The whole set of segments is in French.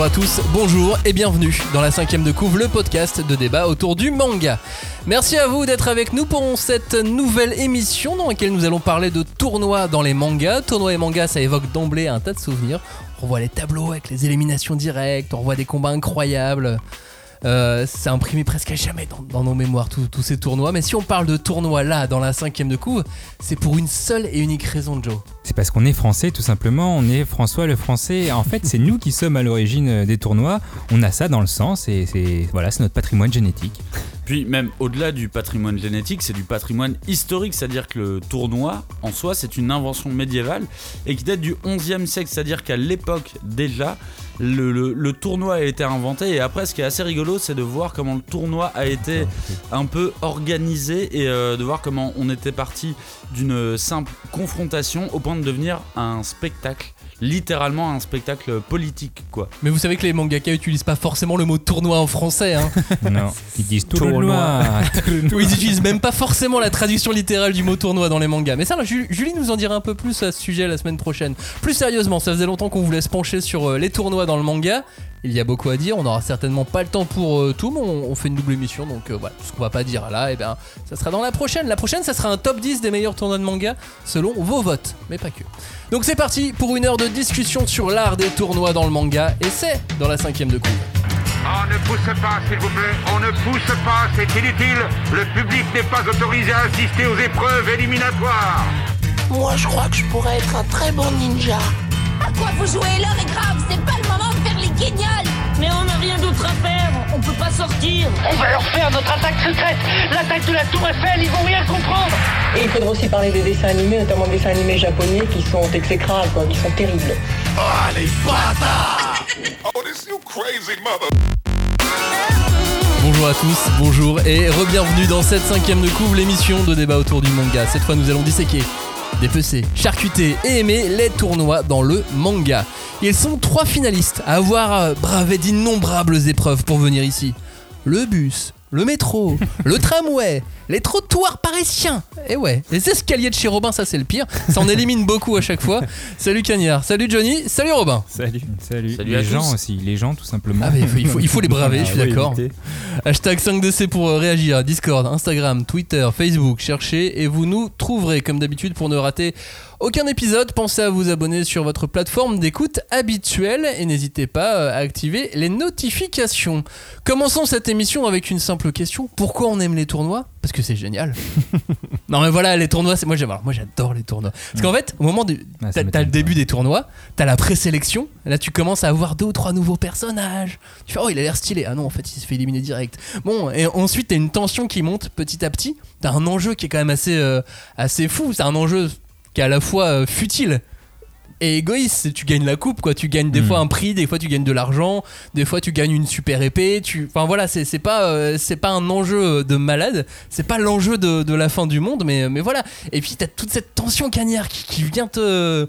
Bonjour à tous, bonjour et bienvenue dans la cinquième de couvre, le podcast de débat autour du manga. Merci à vous d'être avec nous pour cette nouvelle émission dans laquelle nous allons parler de tournois dans les mangas. Tournois et mangas, ça évoque d'emblée un tas de souvenirs. On voit les tableaux avec les éliminations directes, on voit des combats incroyables. Euh, c'est imprimé presque à jamais dans, nos mémoires tous ces tournois. Mais si on parle de tournois là, dans la cinquième de couve, c'est pour une seule et unique raison, Joe. C'est parce qu'on est français, tout simplement. On est François le français. En fait, c'est nous qui sommes à l'origine euh, des tournois. On a ça dans le sens et c'est voilà, c'est notre patrimoine génétique. Puis même au-delà du patrimoine génétique, c'est du patrimoine historique, c'est-à-dire que le tournoi en soi, c'est une invention médiévale et qui date du 11e siècle, c'est-à-dire qu'à l'époque déjà, le, tournoi a été inventé. Et après ce qui est assez rigolo c'est de voir comment le tournoi a été un peu organisé et euh, de voir comment on était parti d'une simple confrontation au point de devenir un spectacle littéralement un spectacle politique, quoi. Mais vous savez que les mangaka utilisent pas forcément le mot tournoi en français, hein Non, ils disent tournoi. ils utilisent même pas forcément la traduction littérale du mot tournoi dans les mangas. Mais ça, Julie nous en dira un peu plus à ce sujet la semaine prochaine. Plus sérieusement, ça faisait longtemps qu'on voulait se pencher sur euh, les tournois dans le manga. Il y a beaucoup à dire, on n'aura certainement pas le temps pour euh, tout, mais on, fait une double émission, donc euh, voilà, ce qu'on va pas dire là, et eh bien, ça sera dans la prochaine. La prochaine, ça sera un top 10 des meilleurs tournois de manga selon vos votes, mais pas que. Donc c'est parti pour une heure de discussion sur l'art des tournois dans le manga, et c'est dans la cinquième de cours. On ne pousse pas, s'il vous plaît, on ne pousse pas, c'est inutile. Le public n'est pas autorisé à assister aux épreuves éliminatoires. Moi, je crois que je pourrais être un très bon ninja. À quoi vous jouez L'heure est grave, c'est pas le moment de faire les guignols Mais on n'a rien d'autre à faire, on peut pas sortir On va leur faire notre attaque secrète L'attaque de la Tour Eiffel, ils vont rien comprendre Et il faudra aussi parler des dessins animés, notamment des dessins animés japonais qui sont exécrables, quoi, qui sont terribles. Oh, les bâtards Oh, this you crazy mother Bonjour à tous, bonjour et re-bienvenue dans cette cinquième de couvre, l'émission de débat autour du manga. Cette fois, nous allons disséquer dépecer, charcuter et aimer les tournois dans le manga. Ils sont trois finalistes à avoir euh, bravé d'innombrables épreuves pour venir ici. Le bus, le métro, le tramway, les trottoirs parisiens. Et ouais, les escaliers de chez Robin, ça c'est le pire. Ça en élimine beaucoup à chaque fois. Salut Cagnard, salut Johnny, salut Robin. Salut, salut. les gens aussi, les gens tout simplement. Ah, il, faut, il, faut, les braver, je suis d'accord. Hashtag 5DC pour euh, réagir. Discord, Instagram, Twitter, Facebook, cherchez et vous nous trouverez comme d'habitude pour ne rater aucun épisode, pensez à vous abonner sur votre plateforme d'écoute habituelle et n'hésitez pas euh, à activer les notifications. Commençons cette émission avec une simple question. Pourquoi on aime les tournois? Parce que c'est génial. non mais voilà, les tournois, c'est moi j'adore les tournois. Parce qu'en fait, au moment du ah, t'as, le début des tournois, t'as la présélection, là tu commences à avoir deux ou trois nouveaux personnages. Tu fais oh, il a l'air stylé. Ah non, en fait, il se fait éliminer direct. Bon, et ensuite t'as une tension qui monte petit à petit. T'as un enjeu qui est quand même assez euh, assez fou, c'est un enjeu qui est à la fois euh, futile et égoïste. Tu gagnes la coupe, quoi. Tu gagnes des hmm. fois un prix, des fois tu gagnes de l'argent, des fois tu gagnes une super épée. Tu... Enfin voilà, c'est pas, euh, c'est pas un enjeu de malade, c'est pas l'enjeu de, de, la fin du monde, mais, mais voilà. Et puis t'as toute cette tension cagnard qui, qui vient te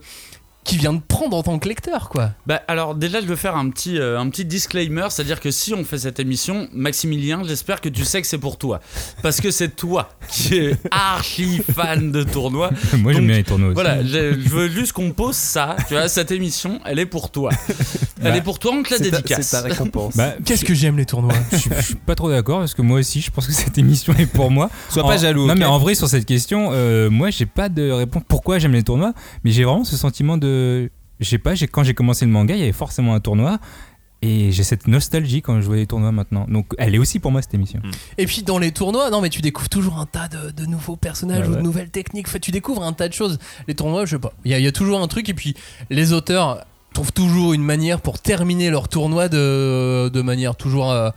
qui vient de prendre en tant que lecteur quoi. Bah alors déjà je veux faire un petit euh, un petit disclaimer, c'est-à-dire que si on fait cette émission, Maximilien, j'espère que tu sais que c'est pour toi parce que c'est toi qui es archi fan de tournois. Moi j'aime bien les tournois. Voilà, je, veux juste qu'on pose ça, tu vois, cette émission, elle est pour toi. Elle bah, est pour toi, on te la dédicace. C'est ta récompense. Bah, Qu'est-ce que j'aime les tournois? Je, suis pas trop d'accord parce que moi aussi je pense que cette émission est pour moi. Sois pas jaloux. Non mais en vrai sur cette question, euh, moi j'ai pas de réponse pourquoi j'aime les tournois, mais j'ai vraiment ce sentiment de je sais pas, quand j'ai commencé le manga, il y avait forcément un tournoi. Et j'ai cette nostalgie quand je vois les tournois maintenant. Donc elle est aussi pour moi cette émission. Hmm. Et puis dans les tournois, non mais tu découvres toujours un tas de, nouveaux personnages ou de nouvelles techniques. fait, tu découvres un tas de choses. Les tournois, je sais pas. Il y, a toujours un truc et puis les auteurs trouvent toujours une manière pour terminer leur tournoi de, de manière toujours euh,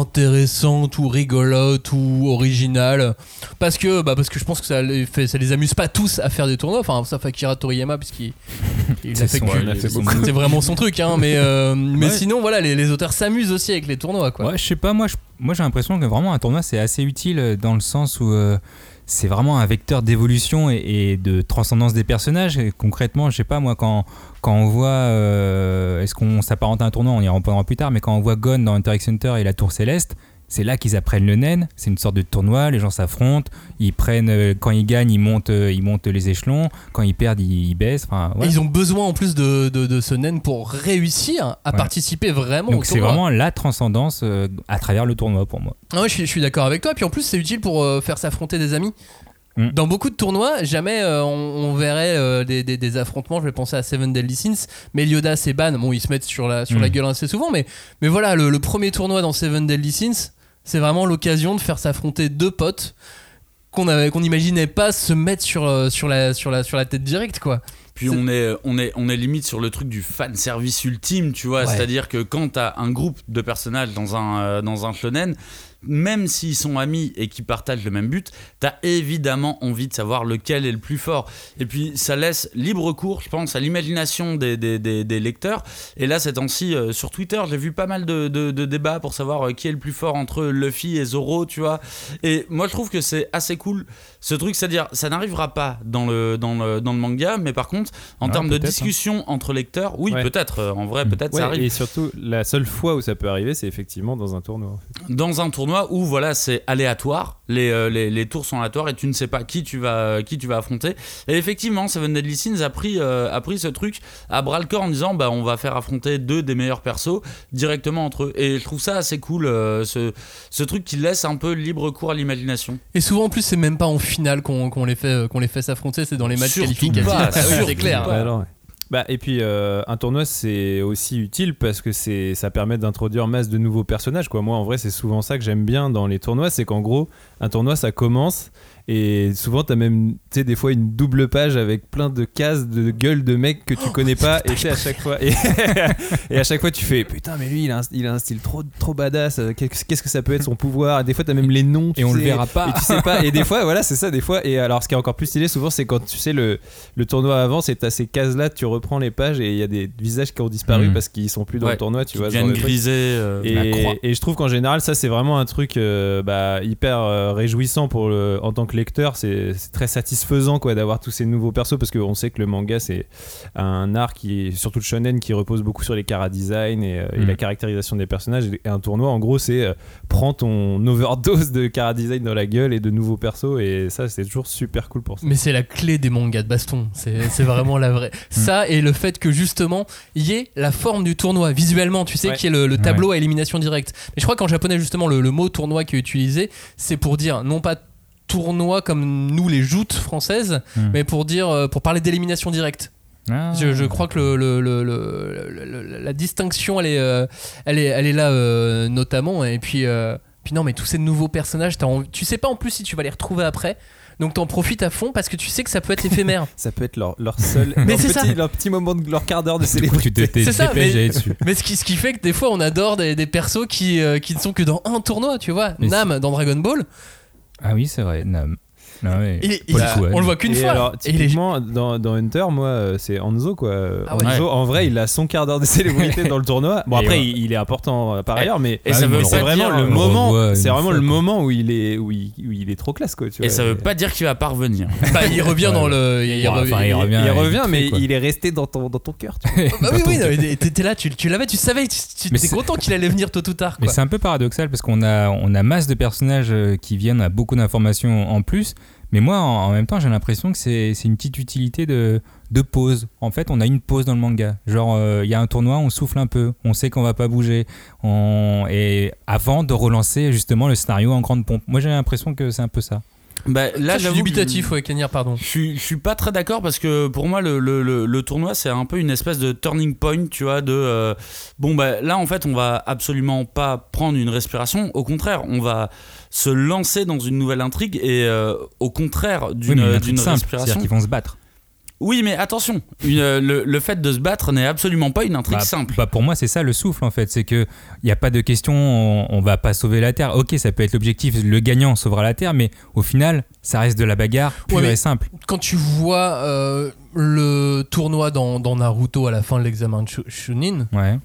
intéressante ou rigolote ou originale parce que bah parce que je pense que ça les fait ça les amuse pas tous à faire des tournois. Enfin ça Akira Toriyama puisqu'il il a fait, c'est vraiment son truc hein, mais euh, mais sinon voilà les, les auteurs s'amusent aussi avec les tournois quoi. Ouais je sais pas moi moi j'ai l'impression que vraiment un tournoi c'est assez utile dans le sens où euh, c'est vraiment un vecteur d'évolution et, de transcendance des personnages. Concrètement, je sais pas moi, quand, on voit, euh, est-ce qu'on s'apparente à un tournoi, on y reprendra plus tard, mais quand on voit Gon dans Interact Center et la Tour Céleste, c'est là qu'ils apprennent le nen. C'est une sorte de tournoi, les gens s'affrontent, ils prennent, euh, quand ils gagnent, ils montent, euh, ils montent les échelons, quand ils perdent, ils, ils baissent. Enfin, Et voilà. ils ont besoin en plus de, de, de ce naine pour réussir à Ouais. participer vraiment Donc c'est vraiment la transcendance euh, à travers le tournoi pour moi. Ah ouais, je suis, je suis d'accord avec toi. Puis en plus, c'est utile pour faire s'affronter des amis. Mm. Dans beaucoup de tournois, jamais euh, on, on verrait euh, des, des- des affrontements. Je vais penser à Seven Deadly Sins, Meliodas et Ban. Bon, ils se mettent sur la, sur la Mm. gueule assez souvent, mais, mais voilà, le, le premier tournoi dans Seven Deadly Sins, c'est vraiment l'occasion de faire s'affronter deux potes qu'on qu'on n'imaginait pas se mettre sur, euh, sur, la, sur, la, sur la tête directe, quoi. Puis on est, on, est, on est limite sur le truc du fan service ultime, tu vois. Ouais. C'est-à-dire que quand t'as un groupe de personnages dans un, euh, dans un shonen, même s'ils sont amis et qu'ils partagent le même but, t'as évidemment envie de savoir lequel est le plus fort. Et puis ça laisse libre cours, je pense, à l'imagination des, des, des- des lecteurs. Et là, ces temps-ci, euh, sur Twitter, j'ai vu pas mal de, de- de débats pour savoir euh, qui est le plus fort entre Luffy et Zoro, tu vois. Et moi, je trouve que c'est assez cool ce truc, c'est-à-dire, ça n'arrivera pas dans le, dans, le, dans le manga, mais par contre, en termes de hein. discussion entre lecteurs, oui, Ouais. peut-être, euh, en vrai, peut-être Ouais, ça arrive. et surtout, la seule fois où ça peut arriver, c'est effectivement dans un tournoi. en fait. dans un tournoi où voilà c'est aléatoire les, euh, les, les tours sont aléatoires et tu ne sais pas qui tu vas qui tu vas affronter et effectivement Seven Deadly Sins a pris euh, a pris ce truc à bras le corps en disant bah on va faire affronter deux des meilleurs persos directement entre eux et je trouve ça assez cool euh, ce, ce truc qui laisse un peu libre cours à l'imagination Et souvent, en plus, c'est même pas en finale qu'on qu'on les fait, qu'on les fait s'affronter, c'est dans les matchs Surtout qualificatifs. Ah c'est clair. pas. Ouais, alors, ouais. Bah, et puis euh, un tournoi c'est aussi utile parce que ça permet d'introduire masse de nouveaux personnages quoi. Moi en vrai c'est souvent ça que j'aime bien dans les tournois c'est qu'en gros un tournoi ça commence et souvent t'as même tu sais des fois une double page avec plein de cases de gueules de mecs que tu connais pas. Et à chaque fois et, et à chaque fois tu fais putain mais lui il a un, il a un style trop trop badass. Qu'est-ce qu'est-ce que ça peut être son pouvoir? Et des fois t'as même les noms tu Et on le verra pas. et tu sais pas. Et des fois voilà c'est ça des fois. Et alors ce qui est encore plus stylé souvent c'est quand tu sais le, le tournoi avance et t'as ces cases là tu reprends les pages et il y a des visages qui ont disparu Mhm. parce qu'ils sont plus dans Ouais, le tournoi tu vois genre griser euh, la croix. Et, et je trouve qu'en général, ça c'est vraiment un truc euh, bah, hyper euh, réjouissant pour le, en tant que lecteur. C'est très satisfaisant quoi d'avoir tous ces nouveaux persos parce qu'on sait que le manga c'est un art qui est surtout le shonen qui repose beaucoup sur les cara design et, euh, et Mm. la caractérisation des personnages. Et un tournoi, en gros, c'est euh, prends ton overdose de cara design dans la gueule et de nouveaux persos et ça c'est toujours super cool pour ça. Mais c'est la clé des mangas de baston. C'est vraiment la vraie. Ça et le fait que justement, il y ait la forme du tournoi visuellement, tu sais, Ouais. qui est le, le tableau à élimination directe. Mais je crois qu'en japonais, justement, le, le mot tournoi qui est utilisé, c'est pour dire non pas tournoi comme nous les joutes françaises, Hmm. mais pour dire euh, pour parler d'élimination directe. Ah. Je, je crois que le, le- le- le- le- le- la distinction, elle est, euh, elle est, elle est là euh, notamment. Et puis, euh, puis non, mais tous ces nouveaux personnages, envie- tu sais pas en plus si tu vas les retrouver après. Donc t'en profites à fond parce que tu sais que ça peut être éphémère. Ça peut être leur, leur seul Mais leur c'est petit, ça. leur petit moment de leur quart d'heure de célébrité. C'est ça, mais- d'aller dessus. mais ce qui, ce qui fait que des fois on adore des, des persos qui, euh, qui ne sont que dans un tournoi, tu vois. Mais Nam dans Dragon Ball, Ah oui, c'est vrai. Nam. Ah ouais. il a- on le voit qu'une fois. alors, typiquement, dans, dans Hunter, moi, euh, c'est Hanzo, quoi. Ah ouais. Hanzo, en vrai, il a son quart d'heure de célébrité dans le tournoi. Bon, Et après, ouais. il, il est important euh, par Et- ailleurs, mais et ça veut c'est vraiment dire, le moment. C'est vraiment fois, le quoi. moment où il est, où il, où il est trop classe, quoi. Tu et vois. ça veut pas dire qu'il va pas revenir bah, il revient Ouais, dans le. Il, revient, enfin, il Il, revient, il revient, vite fait, mais il est resté dans ton, dans ton cœur. Bah oui, oui, t'étais là, tu, l'avais, tu savais, tu, étais c'est- content qu'il allait venir tôt ou tard. Mais c'est un peu paradoxal parce qu'on a, on a masse de personnages euh, qui viennent à beaucoup d'informations en plus. Mais moi, en, en même temps, j'ai l'impression que c'est c'est une petite utilité de, de pause. En fait, on a une pause dans le manga. Genre, euh, il y a un tournoi, on souffle un peu, on sait qu'on va pas bouger. On... Et avant de relancer justement le scénario en grande pompe. Moi, j'ai l'impression que c'est un peu ça. bah, Ça, là je suis j'avoue que- dubitatif, ouais, Kenir, pardon. Je suis, je suis pas très d'accord parce que pour moi le, le, le, le tournoi c'est un peu une espèce de turning point tu vois de euh, bon bah là en fait on va absolument pas prendre une respiration au contraire on va se lancer dans une nouvelle intrigue et euh, au contraire Oui, d'une simple, respiration c'est-à-dire qu'ils vont se battre. oui mais attention une, euh, le, le fait de se battre n'est absolument pas une intrigue Bah, simple bah, pour moi, c'est ça le souffle en fait. C'est que il n'y a pas de question, on, on va pas sauver la Terre. Ok, ça peut être l'objectif, le gagnant sauvera la Terre, mais au final, ça reste de la bagarre pure Ouais, et simple. Quand tu vois euh, le tournoi dans, dans Naruto à la fin de l'examen de Shu- Chunin, Ouais.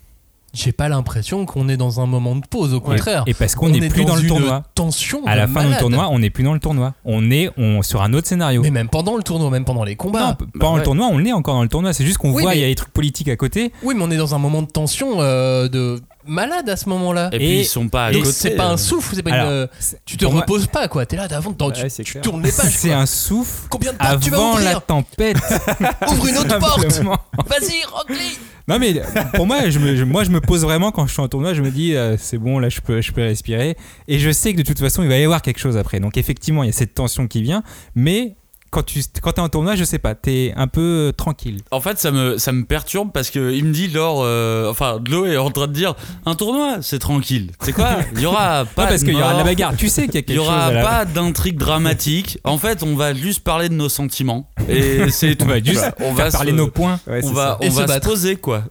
J'ai pas l'impression qu'on est dans un moment de pause, au contraire. Et parce qu'on On n'est est plus dans, le une tournoi. tension. À la fin du tournoi, on n'est plus dans le tournoi. On est on, sur un autre scénario. Mais même pendant le tournoi, même pendant les combats. non, pendant ouais. le tournoi, on est encore dans le tournoi. C'est juste qu'on Oui, voit, il mais- y a des trucs politiques à côté. Oui, mais on est dans un moment de tension euh, de malade à ce moment-là. Et, puis ils sont pas à Donc, côté. c'est pas un euh. souffle, c'est pas Alors, une. Tu te moi- reposes pas quoi. T'es là d'avant, tu, Ouais, tu clair. tournes les pages. C'est un souffle Combien de pages tu vas avant la tempête. Ouvre une autre porte. Vas-y, Rockly. Non mais pour moi, je me, pose vraiment quand je suis en tournoi, je me dis euh, c'est bon là je peux respirer et je sais que de toute façon il va y avoir quelque chose après. Donc effectivement il y a cette tension qui vient, mais quand tu quand es en tournoi, je sais pas, t'es un peu euh, tranquille. En fait, ça me, ça me perturbe parce que il me dit, Laure, euh, enfin, Glo est en train de dire un tournoi, c'est tranquille. C'est quoi? Il y aura pas Non, parce de qu'il y aura de la bagarre. Tu sais qu'il y a Il quelque y chose. aura pas d'intrigue dramatique. En fait, on va juste parler de nos sentiments et c'est tout. On va juste on va parler se- nos points. Ouais, on va, on se va se battre. poser quoi.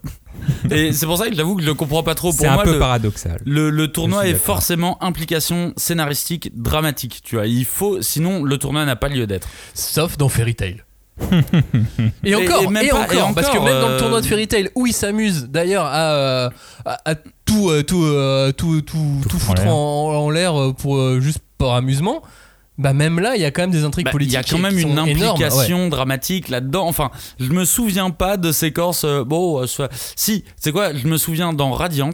Et c'est pour ça que j'avoue que je le comprends pas trop. C'est Pour un moi, peu le, paradoxal. le, le tournoi est forcément implication scénaristique dramatique. Tu vois, il faut, sinon le tournoi n'a pas lieu d'être. Sauf dans Fairy Tail. et encore, et et, même pas- encore, et parce que même dans le euh, tournoi de Fairy Tail, où ils s'amusent d'ailleurs à, euh, à, à tout, euh, tout, euh, tout, tout, Tout tout foutre en l'air euh, pour euh, juste pour amusement, bah même là, il y a quand même des intrigues Bah, Il politiques. y a quand même une sont énormes, ouais. implication dramatique là-dedans. Enfin, je me souviens pas de séquences. euh, bon, euh, si, c'est quoi? Je me souviens dans Radiant,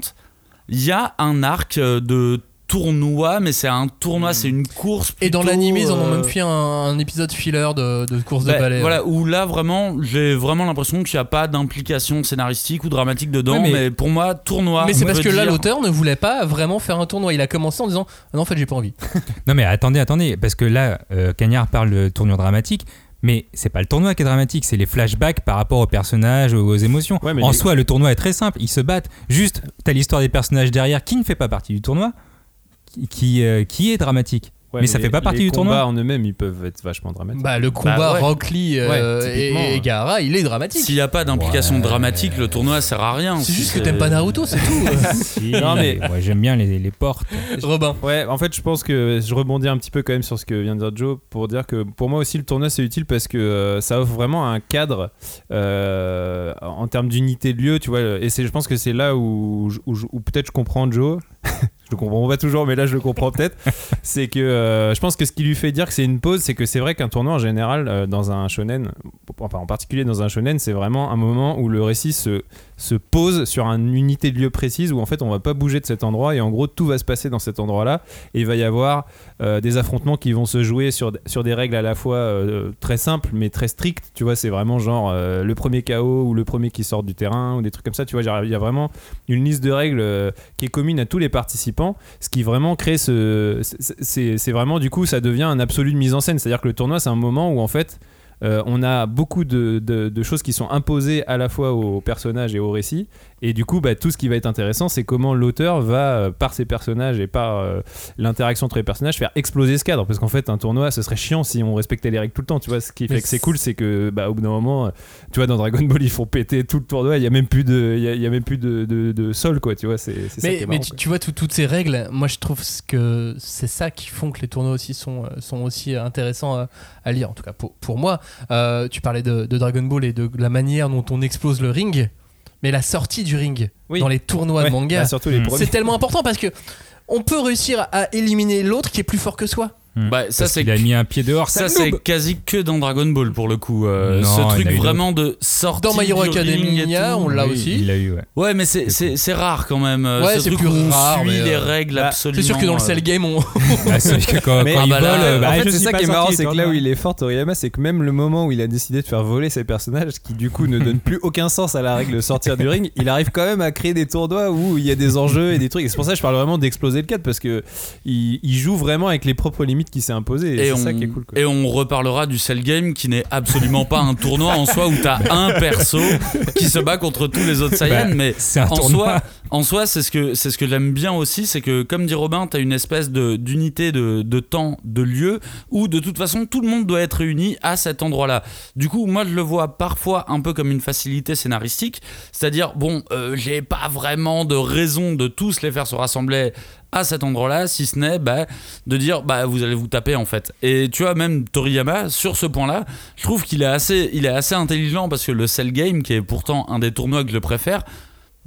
il y a un arc euh, de tournoi, mais c'est un tournoi, c'est une course. Et dans l'anime, ils en ont euh, même fait un, un épisode filler de, de course de bah, ballet. Voilà, où là vraiment, j'ai vraiment l'impression qu'il n'y a pas d'implication scénaristique ou dramatique dedans, Ouais, mais... mais- pour moi, tournoi. Mais c'est parce que là, l'auteur ne voulait pas vraiment faire un tournoi. Il a commencé en disant ah Non, en fait, j'ai pas envie. Non mais attendez, attendez, parce que là, euh, Cagnard parle de tournure dramatique, mais c'est pas le tournoi qui est dramatique, c'est les flashbacks par rapport aux personnages, aux, aux émotions. Ouais, en les- soi, le tournoi est très simple, ils se battent. Juste, t'as l'histoire des personnages derrière qui ne fait pas partie du tournoi, qui, qui, euh, qui est dramatique. Ouais, mais ça fait pas partie les du tournoi. combats en eux-mêmes, ils peuvent être vachement dramatiques. Bah, le combat ouais. Rock Lee euh, Ouais, et, et. Gaara, il est dramatique. S'il n'y a pas d'implication Ouais. dramatique, le tournoi sert à rien. C'est Si juste que t'aimes pas Naruto, c'est tout. Si, Non, mais- ouais, j'aime bien les, les portes. Robin. Ouais, en fait, je pense que je rebondis un petit peu quand même sur ce que vient de dire Joe pour dire que pour moi aussi le tournoi c'est utile parce que euh, ça offre vraiment un cadre euh, en termes d'unité de lieu, tu vois. Et je pense que c'est là où, où, je- où peut-être je comprends Joe. je le comprends pas toujours, mais là je le comprends peut-être. c'est que euh, je pense que ce qui lui fait dire que c'est une pause, c'est que c'est vrai qu'un tournoi en général euh, dans un shonen, enfin en particulier dans un shonen, c'est vraiment un moment où le récit se se pose sur une unité de lieu précise où en fait on va pas bouger de cet endroit et en gros tout va se passer dans cet endroit là et il va y avoir euh, des affrontements qui vont se jouer sur, sur des règles à la fois euh, très simples mais très strictes. Tu vois c'est vraiment genre euh, le premier KO ou le premier qui sort du terrain ou des trucs comme ça. Tu vois il y a vraiment une liste de règles qui est commune à tous les participants ce qui vraiment crée ce c'est- vraiment du coup ça devient un absolu de mise en scène. C'est à dire que le tournoi c'est un moment où en fait on a beaucoup de choses qui sont imposées à la fois aux personnages et au récit. Et du coup, bah, tout ce qui va être intéressant, c'est comment l'auteur va, euh, par ses personnages et par euh, l'interaction entre les personnages, faire exploser ce cadre. Parce qu'en fait, un tournoi, ce serait chiant si on respectait les règles tout le temps. Tu vois, ce qui fait Mais que c'est cool, c'est que bah, au bout d'un moment, euh, tu vois, dans Dragon Ball, ils font péter tout le tournoi. Il y a même plus de, il y a, il y a même plus de, de- de sol, quoi. Tu vois, c'est c'est ça qui Mais, tu, vois, tout- toutes ces règles, moi je trouve que c'est ça qui font que les tournois aussi sont, sont aussi intéressants à, à lire, en tout cas pour, pour moi. Euh, tu parlais de, de Dragon Ball et de la manière dont on explose le ring, mais la sortie du ring Oui. dans les tournois Ouais, de manga, bah, Mm. c'est tellement important parce que on peut réussir à éliminer l'autre qui est plus fort que soi. Bah, ça, c'est qu'il a mis un pied dehors. Ça, c'est quasi que dans Dragon Ball pour le coup. euh, Non, ce il truc a vraiment de sortir. Dans My Hero du ring et Academia, on l'a Oui, aussi. Il l'a eu, ouais. Ouais, mais c'est- rare quand même. euh, Ouais, ce c'est truc plus où on rare, suit mais, les euh, règles bah, absolument. C'est sûr que dans le Cell Game, on. Bah, c'est que quand, Mais- quand Ah il bah là, bah, en je fait, c'est ça qui est marrant, c'est que là où il est fort, Toriyama, c'est que même le moment où il a décidé de faire voler ses personnages, ce qui du coup ne donne plus aucun sens à la règle de sortir du ring, il arrive quand même à créer des tournois où il y a des enjeux et des trucs. Et c'est pour ça que je parle vraiment d'exploser le cadre parce que il, il joue vraiment avec les propres limites qui s'est imposé. Et, Et c'est on, ça qui est cool. Quoi. et on reparlera du Cell Game qui n'est absolument pas un tournoi en soi où t'as un perso qui se bat contre tous les autres Saiyans, Bah, mais C'est un en tournoi. soi, en soi, c'est ce que c'est ce que j'aime bien aussi, c'est que comme dit Robin, t'as une espèce de d'unité de, de temps, de lieu où de toute façon tout le monde doit être réuni à cet endroit-là. Du coup, moi je le vois parfois un peu comme une facilité scénaristique, c'est-à-dire bon, euh, j'ai pas vraiment de raison de tous les faire se rassembler à cet endroit-là, si ce n'est bah, de dire bah vous allez vous taper en fait. Et tu vois même Toriyama sur ce point-là, je trouve qu'il est assez, il est assez intelligent parce que le Cell Game, qui est pourtant un des tournois que je préfère,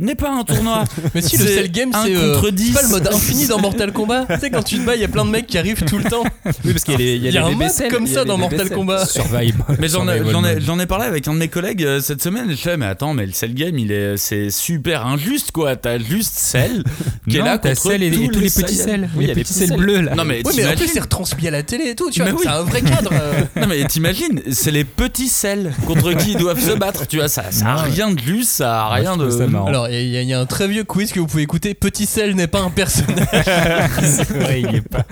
n'est pas un tournoi. Mais si le Cell Game, c'est euh, contre c'est 10. pas le mode infini dans Mortal Kombat. tu sais, quand tu te bats, il y a plein de mecs qui arrivent tout le temps. Oui, parce qu'il y a les- il y a Il y a les un mode comme ça dans Mortal. Kombat. Survive. Mais j'en ai, parlé avec un de mes collègues euh, cette semaine je fais mais attends mais le Cell Game il est c'est super injuste quoi t'as juste Cell qui est Non, là t'as contre Cell et, et tous tous les, petits Cell. Oui, il y les a les petits Cell. bleus là. non mais Oui, mais en plus, c'est retransmis à la télé et tout, tu vois. Oui. C'est un vrai cadre. euh. non mais t'imagines c'est les petits Cell contre qui ils doivent se battre tu vois ça, ça a Non, rien de juste ça a rien de. Alors, il y, a- il y a un très vieux quiz que vous pouvez écouter. Petit Cell n'est pas un personnage. C'est vrai, il est pas.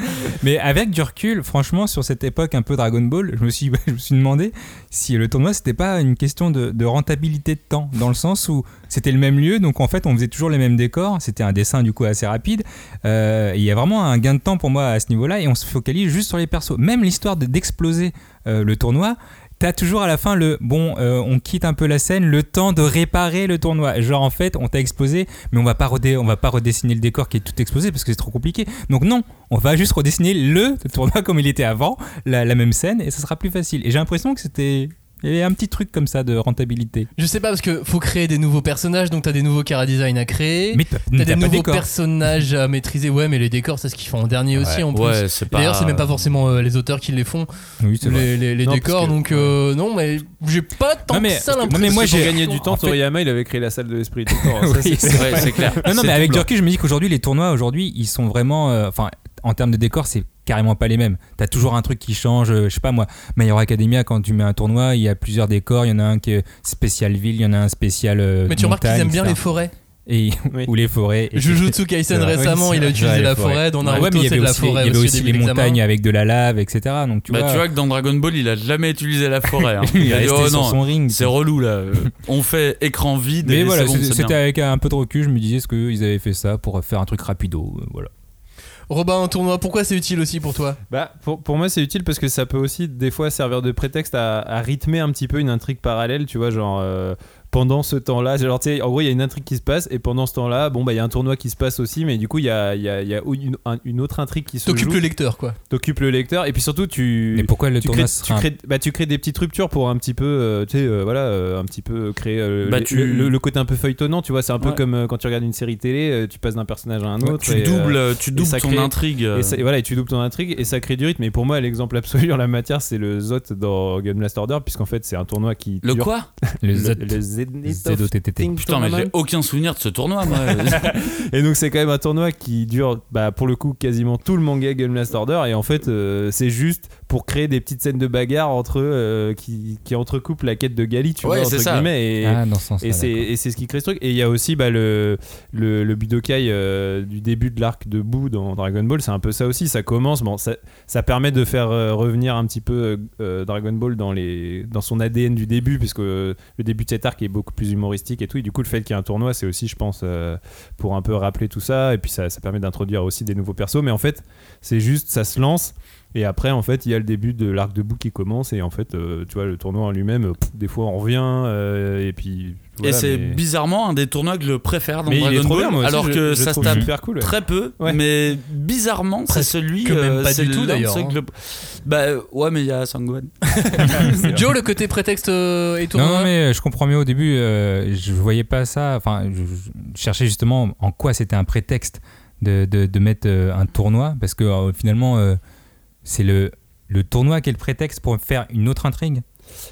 Mais avec du recul, franchement, sur cette époque un peu Dragon Ball, je me suis, je me suis demandé si le tournoi c'était pas une question de, de rentabilité de temps, dans le sens où c'était le même lieu, donc en fait on faisait toujours les mêmes décors, c'était un dessin du coup assez rapide. Euh, il y a vraiment un gain de temps pour moi à ce niveau-là, et on se focalise juste sur les persos. Même l'histoire de- d'exploser euh, le tournoi. T'as toujours à la fin le bon, euh, on quitte un peu la scène, le temps de réparer le tournoi. Genre en fait, on t'a explosé, mais on va pas on va pas redessiner le décor qui est tout explosé parce que c'est trop compliqué. Donc non, on va juste redessiner le tournoi comme il était avant, la même scène, et ça sera plus facile. Et j'ai l'impression que c'était, il y avait un petit truc comme ça de rentabilité. Je sais pas, parce que faut créer des nouveaux personnages, donc t'as des nouveaux cara design à créer. Mais t'as T'as des t'as nouveaux décor. personnages à maîtriser. Ouais, mais les décors, c'est ce qu'ils font en dernier aussi, en plus. ouais c'est pas D'ailleurs, c'est même pas forcément euh, les auteurs qui les font, Oui, c'est vrai. les, les- les Non, décors. que- donc, euh, non, mais j'ai pas tant Non, mais- que ça non, mais l'impression. moi, j'ai- gagner du en temps, fait- Toriyama, il avait créé la salle de l'esprit tout le temps. Ça, Oui, c'est- c'est Ouais, c'est clair Non, non, C'est mais avec tout du blanc. recul, je me dis qu'aujourd'hui, les tournois, aujourd'hui, ils sont vraiment. euh, Enfin, en termes de décor, c'est carrément pas les mêmes. T'as toujours un truc qui change. euh, Je sais pas moi, Hero Academia, quand tu mets un tournoi, il y a plusieurs décors. Il y en a un qui est spécial ville, il y en a un spécial. euh, Mais tu remarques qu'ils aiment bien les forêts. Et, Oui. Ou les forêts. et- Jujutsu Kaisen Ouais, récemment, oui, il a utilisé vrai, la forêt. Dans Ouais, Naruto, mais il y c'est avait de la aussi, forêt. il y avait au aussi début les montagnes avec de la lave, etc. Donc tu bah, vois, tu vois que dans Dragon Ball il a jamais utilisé la forêt hein. il a dit, resté oh sur non son ring. c'est relou là Euh, on fait écran vide Mais et voilà, bon, c'était avec un peu de recul, je me disais, est-ce qu'ils avaient fait ça pour faire un truc rapido euh, Voilà. Robin, un tournoi, pourquoi c'est utile aussi pour toi? Bah, pour, moi, c'est utile parce que ça peut aussi des fois servir de prétexte à, à rythmer un petit peu une intrigue parallèle, tu vois, genre euh, pendant ce temps-là, genre, tu sais, en gros, il y a une intrigue qui se passe et pendant ce temps-là, bon, bah, il y a un tournoi qui se passe aussi, mais du coup, il y a, il y a- il y a une, un- une autre intrigue qui se T'occupes joue, le lecteur, quoi. t'occupes le lecteur et puis surtout, tu. Mais pourquoi le tu tournoi crées, sera tu, un- crées, bah, tu crées des petites ruptures pour un petit peu, euh, tu sais, euh, voilà, euh, un petit peu créer euh, Bah, le, tu- le- le côté un peu feuilletonnant, tu vois, c'est un peu Ouais. comme euh, quand tu regardes une série télé, euh, tu passes d'un personnage à un Ouais, autre. tu et, euh, doubles tu doubles ça ton intrigue et, ça- et voilà, et tu doubles ton intrigue et ça crée du rythme. Et pour moi, l'exemple absolu en la matière, c'est le ZOT dans Gun Blast Order, puisqu'en fait, c'est un tournoi qui. le dure- quoi? Le Le, Putain mais Tournament. j'ai aucun souvenir de ce tournoi moi Et donc, c'est quand même un tournoi qui dure, bah, pour le coup, quasiment tout le manga Gun Blast Order. Et en fait, euh, c'est juste pour créer des petites scènes de bagarre entre eux euh, qui, qui entrecoupent la quête de Gali, tu Ouais, vois, c'est entre ça. guillemets. Et, Ah, ce. Et c'est, d'accord. et c'est ce qui crée ce truc. Et il y a aussi bah, le, le, le Budokai euh, du début de l'arc de Boo dans Dragon Ball. C'est un peu ça aussi. Ça commence. Bon, ça, ça permet de faire euh, revenir un petit peu euh, Dragon Ball dans, les, dans son ADN du début, puisque euh, le début de cet arc est beaucoup plus humoristique et tout. Et du coup, le fait qu'il y ait un tournoi, c'est aussi, je pense, euh, pour un peu rappeler tout ça. Et puis, ça, ça permet d'introduire aussi des nouveaux persos. Mais en fait, c'est juste, ça se lance. Et après, en fait, il y a le début de l'arc de Boo qui commence. Et en fait, euh, tu vois, le tournoi en lui-même, des fois, on revient. euh, et puis. et c'est mais- bizarrement un des tournois que je préfère dans mais il Dragon est trop Ball bien, moi aussi, alors je- que je ça se tape super cool. ouais. très peu Ouais. mais bizarrement c'est celui que même euh, pas du tout, d'ailleurs, hein. bah ouais mais il y a Sangwan Joe, le côté prétexte euh, et tournoi Non, non, mais je comprends mieux au début. euh, je voyais pas ça. Enfin, je, je cherchais justement en quoi c'était un prétexte de, de, de mettre euh, un tournoi, parce que finalement, euh, c'est le, le tournoi qui est le prétexte pour faire une autre intrigue?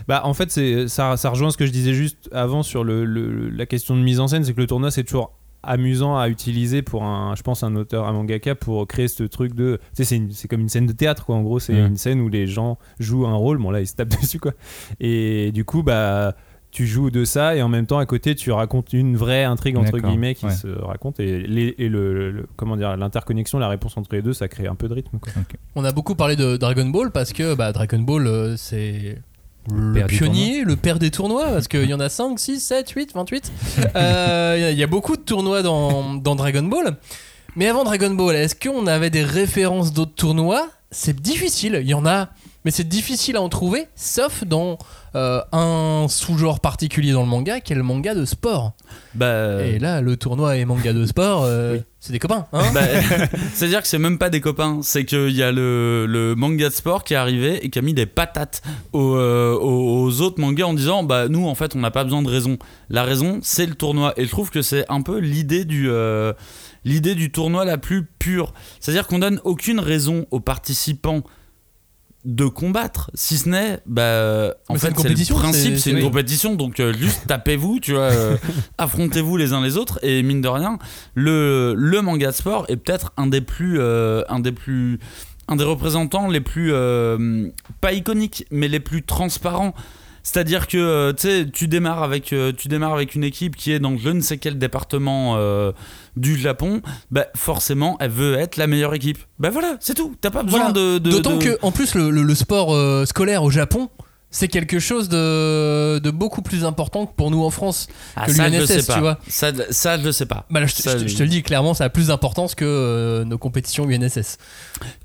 Bah, en fait, c'est, ça, ça rejoint ce que je disais juste avant sur le, le- la question de mise en scène c'est que le tournoi, c'est toujours amusant à utiliser pour un je pense un auteur un mangaka pour créer ce truc de tu sais c'est, une- c'est comme une scène de théâtre quoi. En gros c'est une scène où les gens jouent un rôle. Bon là ils se tapent dessus quoi. Et du coup bah tu joues de ça et en même temps à côté tu racontes une vraie intrigue entre guillemets qui ouais. se raconte et, les, et le, le- comment dire l'interconnexion la réponse entre les deux ça crée un peu de rythme quoi. On a beaucoup parlé de Dragon Ball parce que bah, Dragon Ball, euh, c'est le pionnier, le père des tournois, parce qu'il y en a 5, 6, 7, 8, 28. Euh, Il y y a beaucoup de tournois dans, dans Dragon Ball. Mais avant Dragon Ball, est-ce qu'on avait des références d'autres tournois? C'est difficile. Il y en a mais c'est difficile à en trouver, sauf dans euh, un sous-genre particulier dans le manga, qui est le manga de sport. Bah, Et là, le tournoi et manga de sport, euh, c'est des copains. Hein bah, C'est-à-dire que c'est même pas des copains, c'est qu'il y a le, le manga de sport qui est arrivé et qui a mis des patates aux, euh, aux- autres mangas en disant bah nous en fait on n'a pas besoin de raison. La raison c'est le tournoi et je trouve que c'est un peu l'idée du l'idée du tournoi la plus pure. C'est-à-dire qu'on donne aucune raison aux participants de combattre, si ce n'est, bah, en Mais fait, une c'est le principe, c'est- une oui. compétition, donc euh, juste tapez-vous, tu vois, euh, affrontez-vous les uns les autres, et mine de rien, le, le manga de sport est peut-être un des plus, euh, un des plus, un des représentants les plus, pas iconiques, mais les plus transparents. C'est-à-dire que euh, tu démarres avec, euh, tu démarres avec une équipe qui est dans je ne sais quel département euh, du Japon, bah forcément, elle veut être la meilleure équipe. Bah voilà, c'est tout. T'as pas besoin Voilà. de, de- D'autant de- que, en plus, le, le- le sport euh, scolaire au Japon, c'est quelque chose de, de beaucoup plus important que pour nous en France. Ah, que l'UNSS, tu vois. Ça, ça, je le sais pas. Bah là, je, te- Ça, je te- je te le dis clairement, ça a plus d'importance que euh, nos compétitions UNSS.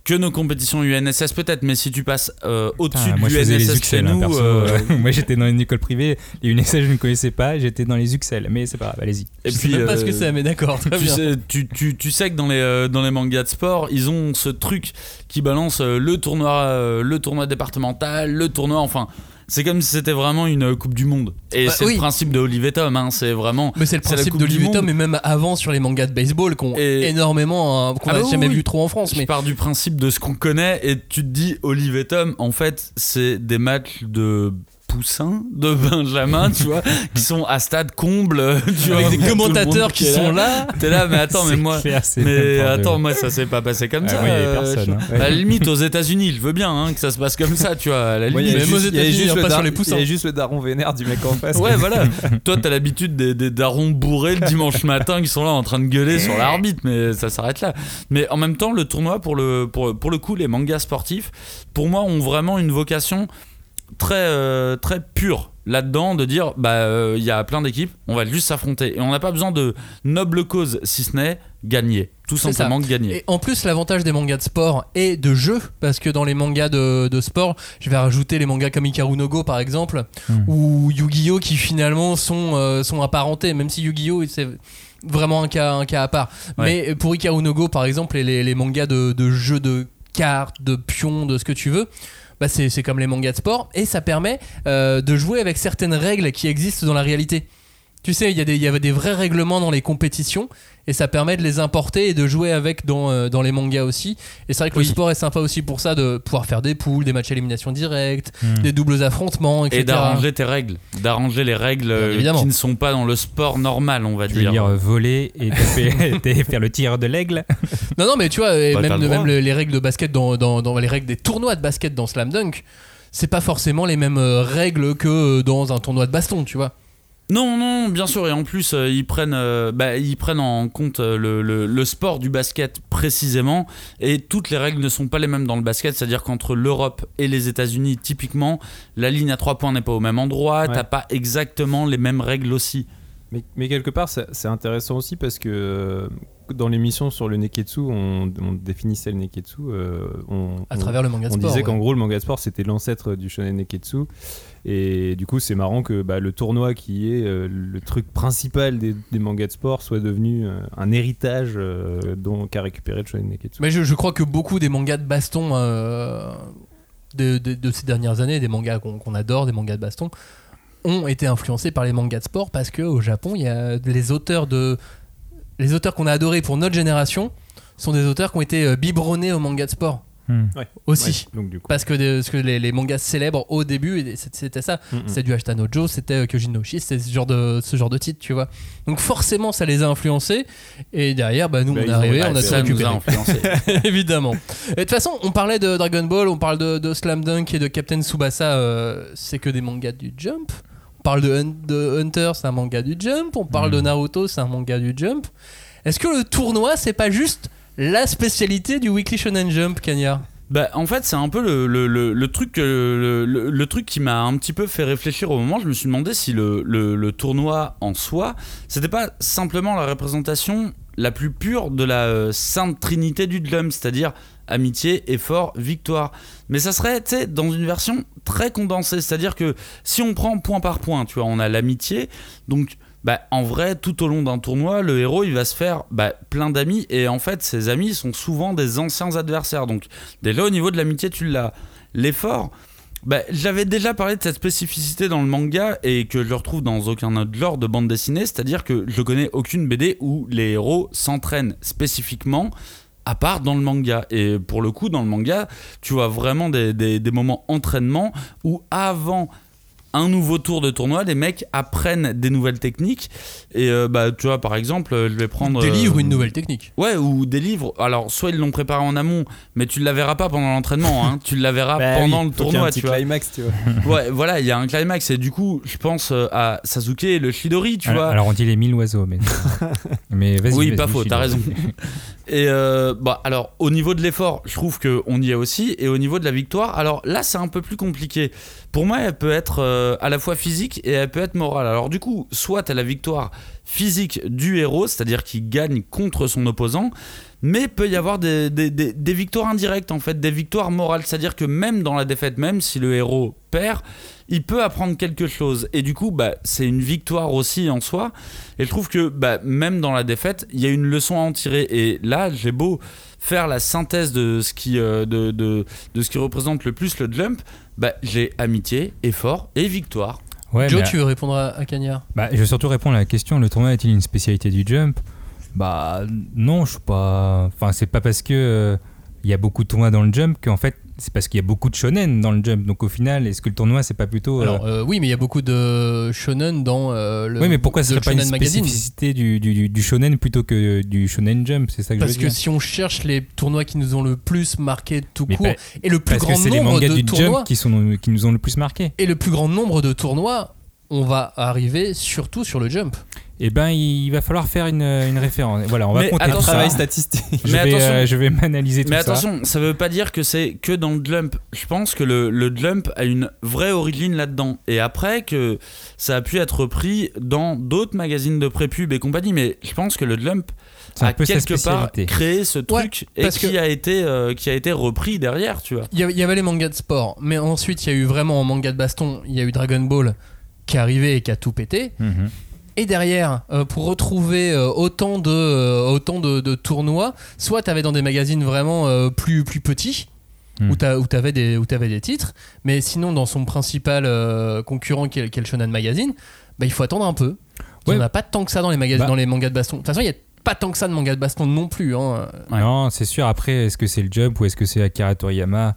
Que nos compétitions UNSS peut-être, mais si tu passes euh, au-dessus Ah, de l'UNSS chez hein, nous, perso. euh, moi j'étais dans une école privée, les UNSS je ne connaissais pas, j'étais dans les Uxel, mais c'est pas grave, allez-y. et je sais même pas ce que c'est, mais d'accord, tu sais, tu, tu- tu sais que dans les, euh, dans les mangas de sport, ils ont ce truc qui balance euh, le tournoi, euh, le tournoi départemental, le tournoi, enfin. C'est comme si c'était vraiment une euh, Coupe du Monde. Et Bah c'est oui. le principe de Olivier Tom, hein, c'est vraiment. Mais c'est le principe Louis Monde. et même avant sur les mangas de baseball qu'on Et- énormément, hein, qu'on Ah a bah oui, jamais oui. vu trop en France. Je Mais pars du principe de ce qu'on connaît et tu te dis Olivier Tom, en fait, c'est des matchs de poussins, de Benjamin, tu vois, qui sont à stade comble, tu vois, avec des commentateurs qui sont là. T'es là, mais attends, mais moi. clair, Mais attends, moi ça s'est pas passé comme Ah, ça. il euh, personne, hein. À la limite, aux États-Unis, je veux bien hein, que ça se passe comme ça, tu vois. À la Ouais, il limite. avait Même aux juste- il y avait États-Unis, pas sur les poussins. Il y a juste le daron vénère du mec en face. Ouais, voilà. Toi, t'as l'habitude des, des darons bourrés le dimanche matin qui sont là en train de gueuler sur l'arbitre, mais ça s'arrête là. Mais en même temps, le tournoi, pour le, pour, pour le coup, les mangas sportifs, pour moi, ont vraiment une vocation très, euh, très pure là-dedans de dire bah euh, il y a plein d'équipes on va juste s'affronter et on n'a pas besoin de noble cause si ce n'est gagner tout simplement gagner Et en plus, l'avantage des mangas de sport et de jeu, parce que dans les mangas de, de sport, je vais rajouter les mangas comme Ikaru no Go par exemple, Hmm. ou Yu-Gi-Oh qui finalement sont, euh, sont apparentés, même si Yu-Gi-Oh c'est vraiment un cas, un cas à part. Ouais. Mais pour Ikaru no Go par exemple, et les, les mangas de, de jeux de cartes, de pions, de ce que tu veux, bah c'est comme les mangas de sport, et ça permet euh, de jouer avec certaines règles qui existent dans la réalité. Tu sais, il y, a des- il y avait des vrais règlements dans les compétitions et ça permet de les importer et de jouer avec dans, euh, dans les mangas aussi. Et c'est vrai que Oui. le sport est sympa aussi pour ça, de pouvoir faire des poules, des matchs à élimination directe, Hmm. des doubles affrontements, etc. et d'arranger tes règles d'arranger les règles évidemment. qui ne sont pas dans le sport normal on va vais dire dire euh, voler et taper- faire le tir de l'aigle? Non, non, mais tu vois, Bah, même, les règles de basket dans, dans, dans les règles des tournois de basket dans Slam Dunk, c'est pas forcément les mêmes euh, règles que dans un tournoi de baston, tu vois. Non, non, bien sûr, et en plus, euh, ils, prennent, euh, bah, ils prennent en compte euh, le, le- le sport du basket précisément, et toutes les règles ne sont pas les mêmes dans le basket, c'est-à-dire qu'entre l'Europe et les États-Unis, typiquement, la ligne à trois points n'est pas au même endroit, Ouais. t'as pas exactement les mêmes règles aussi. Mais, mais quelque part, c'est intéressant aussi parce que dans l'émission sur le Neketsu, on, on définissait le Neketsu. euh, on, À on- travers le manga de on sport. disait ouais. qu'en gros, le manga de sport, c'était l'ancêtre du shonen Neketsu. Et du coup, c'est marrant que bah, le tournoi, qui est euh, le truc principal des, des mangas de sport, soit devenu euh, un héritage qu'a récupéré le shonen Neketsu. Mais je, je crois que beaucoup des mangas de baston de, de- de ces dernières années, des mangas qu'on qu'on adore, des mangas de baston, ont été influencés par les mangas de sport parce qu'au Japon, il y a les auteurs de les auteurs qu'on a adorés pour notre génération sont des auteurs qui ont été euh, biberonnés au manga de sport Hmm. Ouais. aussi. Ouais, donc du coup, Parce que, parce que les, les mangas célèbres au début, c'était ça. Mm, mm. C'était du Ashita no Joe, c'était euh, Kyojin no Shi, c'était ce genre de ce genre de titre, tu vois. Donc forcément, ça les a influencés. Et derrière, bah, nous, Bah, on est arrivé, on a ça nous a influencé. Évidemment. Et de toute façon, on parlait de Dragon Ball, on parle de, de Slam Dunk et de Captain Tsubasa, euh, c'est que des mangas du Jump. On parle de, Hun- de Hunter, c'est un manga du Jump. On parle de Naruto, c'est un manga du Jump. Est-ce que le tournoi, c'est pas juste la spécialité du Weekly Shonen Jump, Kanya Bah, en fait, c'est un peu le, le- le- le truc, le, truc qui m'a un petit peu fait réfléchir au moment. Je me suis demandé si le, le- le tournoi en soi, c'était pas simplement la représentation la plus pure de la euh, sainte trinité du drum, c'est-à-dire amitié, effort, victoire. Mais ça serait, tu sais, dans une version très condensée. C'est-à-dire que si on prend point par point, tu vois, on a l'amitié, donc bah, en vrai, tout au long d'un tournoi, le héros, il va se faire bah, plein d'amis. Et en fait, ses amis sont souvent des anciens adversaires. Donc, déjà, au niveau de l'amitié, tu l'as. L'effort, bah, j'avais déjà parlé de cette spécificité dans le manga et que je retrouve dans aucun autre genre de bande dessinée. C'est-à-dire que je connais aucune BD où les héros s'entraînent spécifiquement à part dans le manga. Et pour le coup, dans le manga, tu vois vraiment des, des, des moments entraînement où avant un nouveau tour de tournoi, les mecs apprennent des nouvelles techniques. Et euh, bah, tu vois, par exemple, je vais prendre. Des livres, euh, une nouvelle technique. Ouais, ou des livres. Alors, soit ils l'ont préparé en amont, mais tu ne la verras pas pendant l'entraînement. Hein. tu la verras Bah pendant oui, le faut qu'il y tournoi. un petit tu vois. climax, tu vois. Ouais, voilà, il y a un climax. Et du coup, je pense euh, à Sasuke et le Shidori, tu alors, vois. alors, on dit les mille oiseaux, mais. mais vas-y. Oui, pas faux, t'as raison. Et euh, bah, alors, au niveau de l'effort, je trouve qu'on y est aussi. Et au niveau de la victoire, alors là, c'est un peu plus compliqué. Pour moi, elle peut être euh, à la fois physique et elle peut être morale. Alors, du coup, soit t'as la victoire physique du héros, c'est-à-dire qu'il gagne contre son opposant, mais peut y avoir des- des victoires indirectes, en fait, des victoires morales. C'est-à-dire que même dans la défaite, même si le héros perd, il peut apprendre quelque chose. Et du coup, bah, c'est une victoire aussi en soi. Et je trouve que bah, même dans la défaite, il y a une leçon à en tirer. Et là, j'ai beau faire la synthèse de ce qui, euh, de, de, de ce qui représente le plus le jump, bah, j'ai amitié, effort et victoire. Ouais, Joe, mais- tu veux répondre à, à Cagnard Bah, je vais surtout répondre à la question le tournoi est-il une spécialité du jump? Bah, non, je suis pas. Enfin, c'est pas parce que euh, il y a beaucoup de tournois dans le jump qu'en fait, c'est parce qu'il y a beaucoup de shonen dans le jump. Donc au final, est-ce que le tournoi, c'est pas plutôt. euh, Alors, euh, oui, mais il y a beaucoup de shonen dans euh, le. oui, mais pourquoi ce serait pas une Magazine spécificité du, du, du shonen plutôt que du shonen jump? C'est ça que Parce je veux que dire. si on cherche les tournois qui nous ont le plus marqué tout Mais court, pas- et le plus Parce que grand c'est les nombre mangas de du tournois, jump qui, sont, qui nous ont le plus marqué. et le plus grand nombre de tournois, on va arriver surtout sur le jump. Eh ben, il va falloir faire une, une référence. Voilà, on va Mais compter attention, tout ça. Travail statistique. Je Mais vais, attention. euh, je vais m'analyser tout Mais ça. attention, ça veut pas dire que c'est que dans le jump. Je pense que le, le jump a une vraie origine là-dedans. Et après que ça a pu être repris dans d'autres magazines de prépub et compagnie. Mais je pense que le jump a quelque part créé ce truc et parce qui a été euh, qui a été repris derrière, tu vois. Il y, a- il y avait les mangas de sport, mais ensuite il y a eu vraiment en manga de baston, il y a eu Dragon Ball qui est arrivé et qui a tout pété. Mhm. Et derrière, euh, pour retrouver euh, autant de, euh, autant de, de tournois, soit tu avais dans des magazines vraiment plus, plus petits, Hmm. où tu avais, des où t'avais des titres, mais sinon dans son principal concurrent qui est, qui est le Shonen Magazine, bah, il faut attendre un peu. Il Ouais. n'y en a pas tant que ça dans les, magazines, Bah. dans les mangas de baston. De toute façon, il n'y a pas tant que ça de mangas de baston non plus. Hein. Ouais. Non, c'est sûr. Après, est-ce que c'est le jump ou est-ce que c'est Akira Toriyama?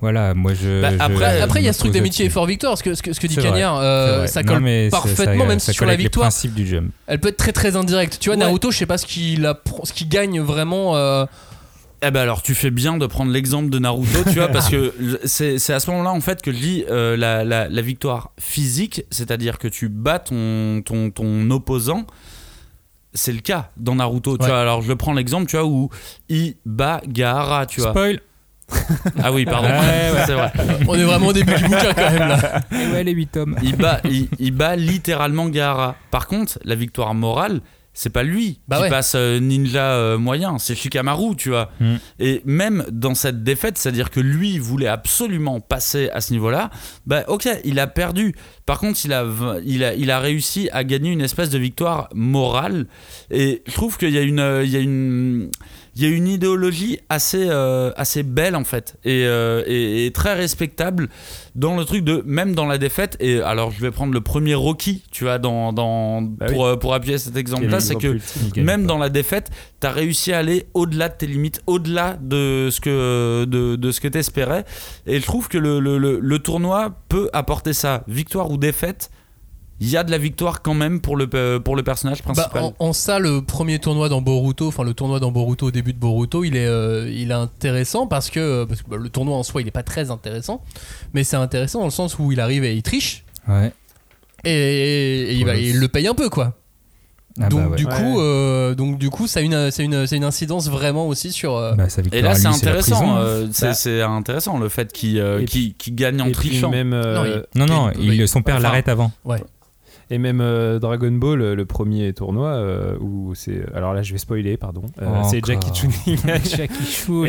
Voilà, moi je. Bah, je- après- je Après, il y a ce truc d'amitié et fort victoire, ce que, ce que, ce que dit Cagnard, euh, ça colle parfaitement, ça- même ça si sur la victoire, principes du jump. elle peut être très très indirecte. Tu vois, Ouais. Naruto, je sais pas ce qu'il a- ce qu'il gagne vraiment. euh, Eh ben alors tu fais bien de prendre l'exemple de Naruto, tu vois, parce que c'est c'est à ce moment-là en fait que je lis euh, la, la- la victoire physique, c'est-à-dire que tu bats ton, ton, ton opposant. C'est le cas dans Naruto, tu Ouais. vois. Alors je prends l'exemple, tu vois, où il bat Gaara, tu vois. Spoil Ah oui, pardon, Ouais, ouais. c'est vrai. On est vraiment au début du bouquin quand même là. Et ouais, les 8 tomes. Il bat, il, il bat littéralement Gaara. Par contre, la victoire morale, c'est pas lui Bah qui ouais. passe euh, ninja euh, moyen, c'est Shikamaru, tu vois. Mm. Et même dans cette défaite, c'est-à-dire que lui voulait absolument passer à ce niveau-là, bah ok, il a perdu. Par contre, il a, il a, il a réussi à gagner une espèce de victoire morale. Et je trouve qu'il y a une, euh, il y a une, il y a une idéologie assez, euh, assez belle en fait et, euh, et- et très respectable dans le truc de même dans la défaite et alors je vais prendre le premier Rocky tu vois dans, dans Bah pour, euh, pour appuyer cet exemple là c'est que même dans la défaite tu as réussi à aller au-delà de tes limites au-delà de ce que de, de ce que t'espérais et je trouve que le, le, le, le tournoi peut apporter ça. Victoire ou défaite il y a de la victoire quand même pour le, euh, pour le personnage Bah, principal en, en ça, le premier tournoi dans Boruto, enfin le tournoi dans Boruto au début de Boruto, il est, euh, il est intéressant parce que, parce que, bah, le tournoi en soi, il est pas très intéressant, mais c'est intéressant dans le sens où il arrive et il triche Ouais. et, et il, va- Ouais. il le paye un peu quoi. Ah donc, bah ouais. du Ouais. coup, euh, donc du coup, ça a une, c'est une, une incidence vraiment aussi sur. euh, Bah, sa Et victoire là, c'est intéressant. euh, c'est Bah. c'est intéressant le fait qu'il euh, qu'il gagne en trichant. même, euh, Non, Non, non, il- il, son père enfin, l'arrête avant. ouais. Et même euh, Dragon Ball, euh, le premier tournoi, euh, où c'est. Alors là, je vais spoiler, pardon. Euh, c'est. Jackie Chun. Jackie Chun. En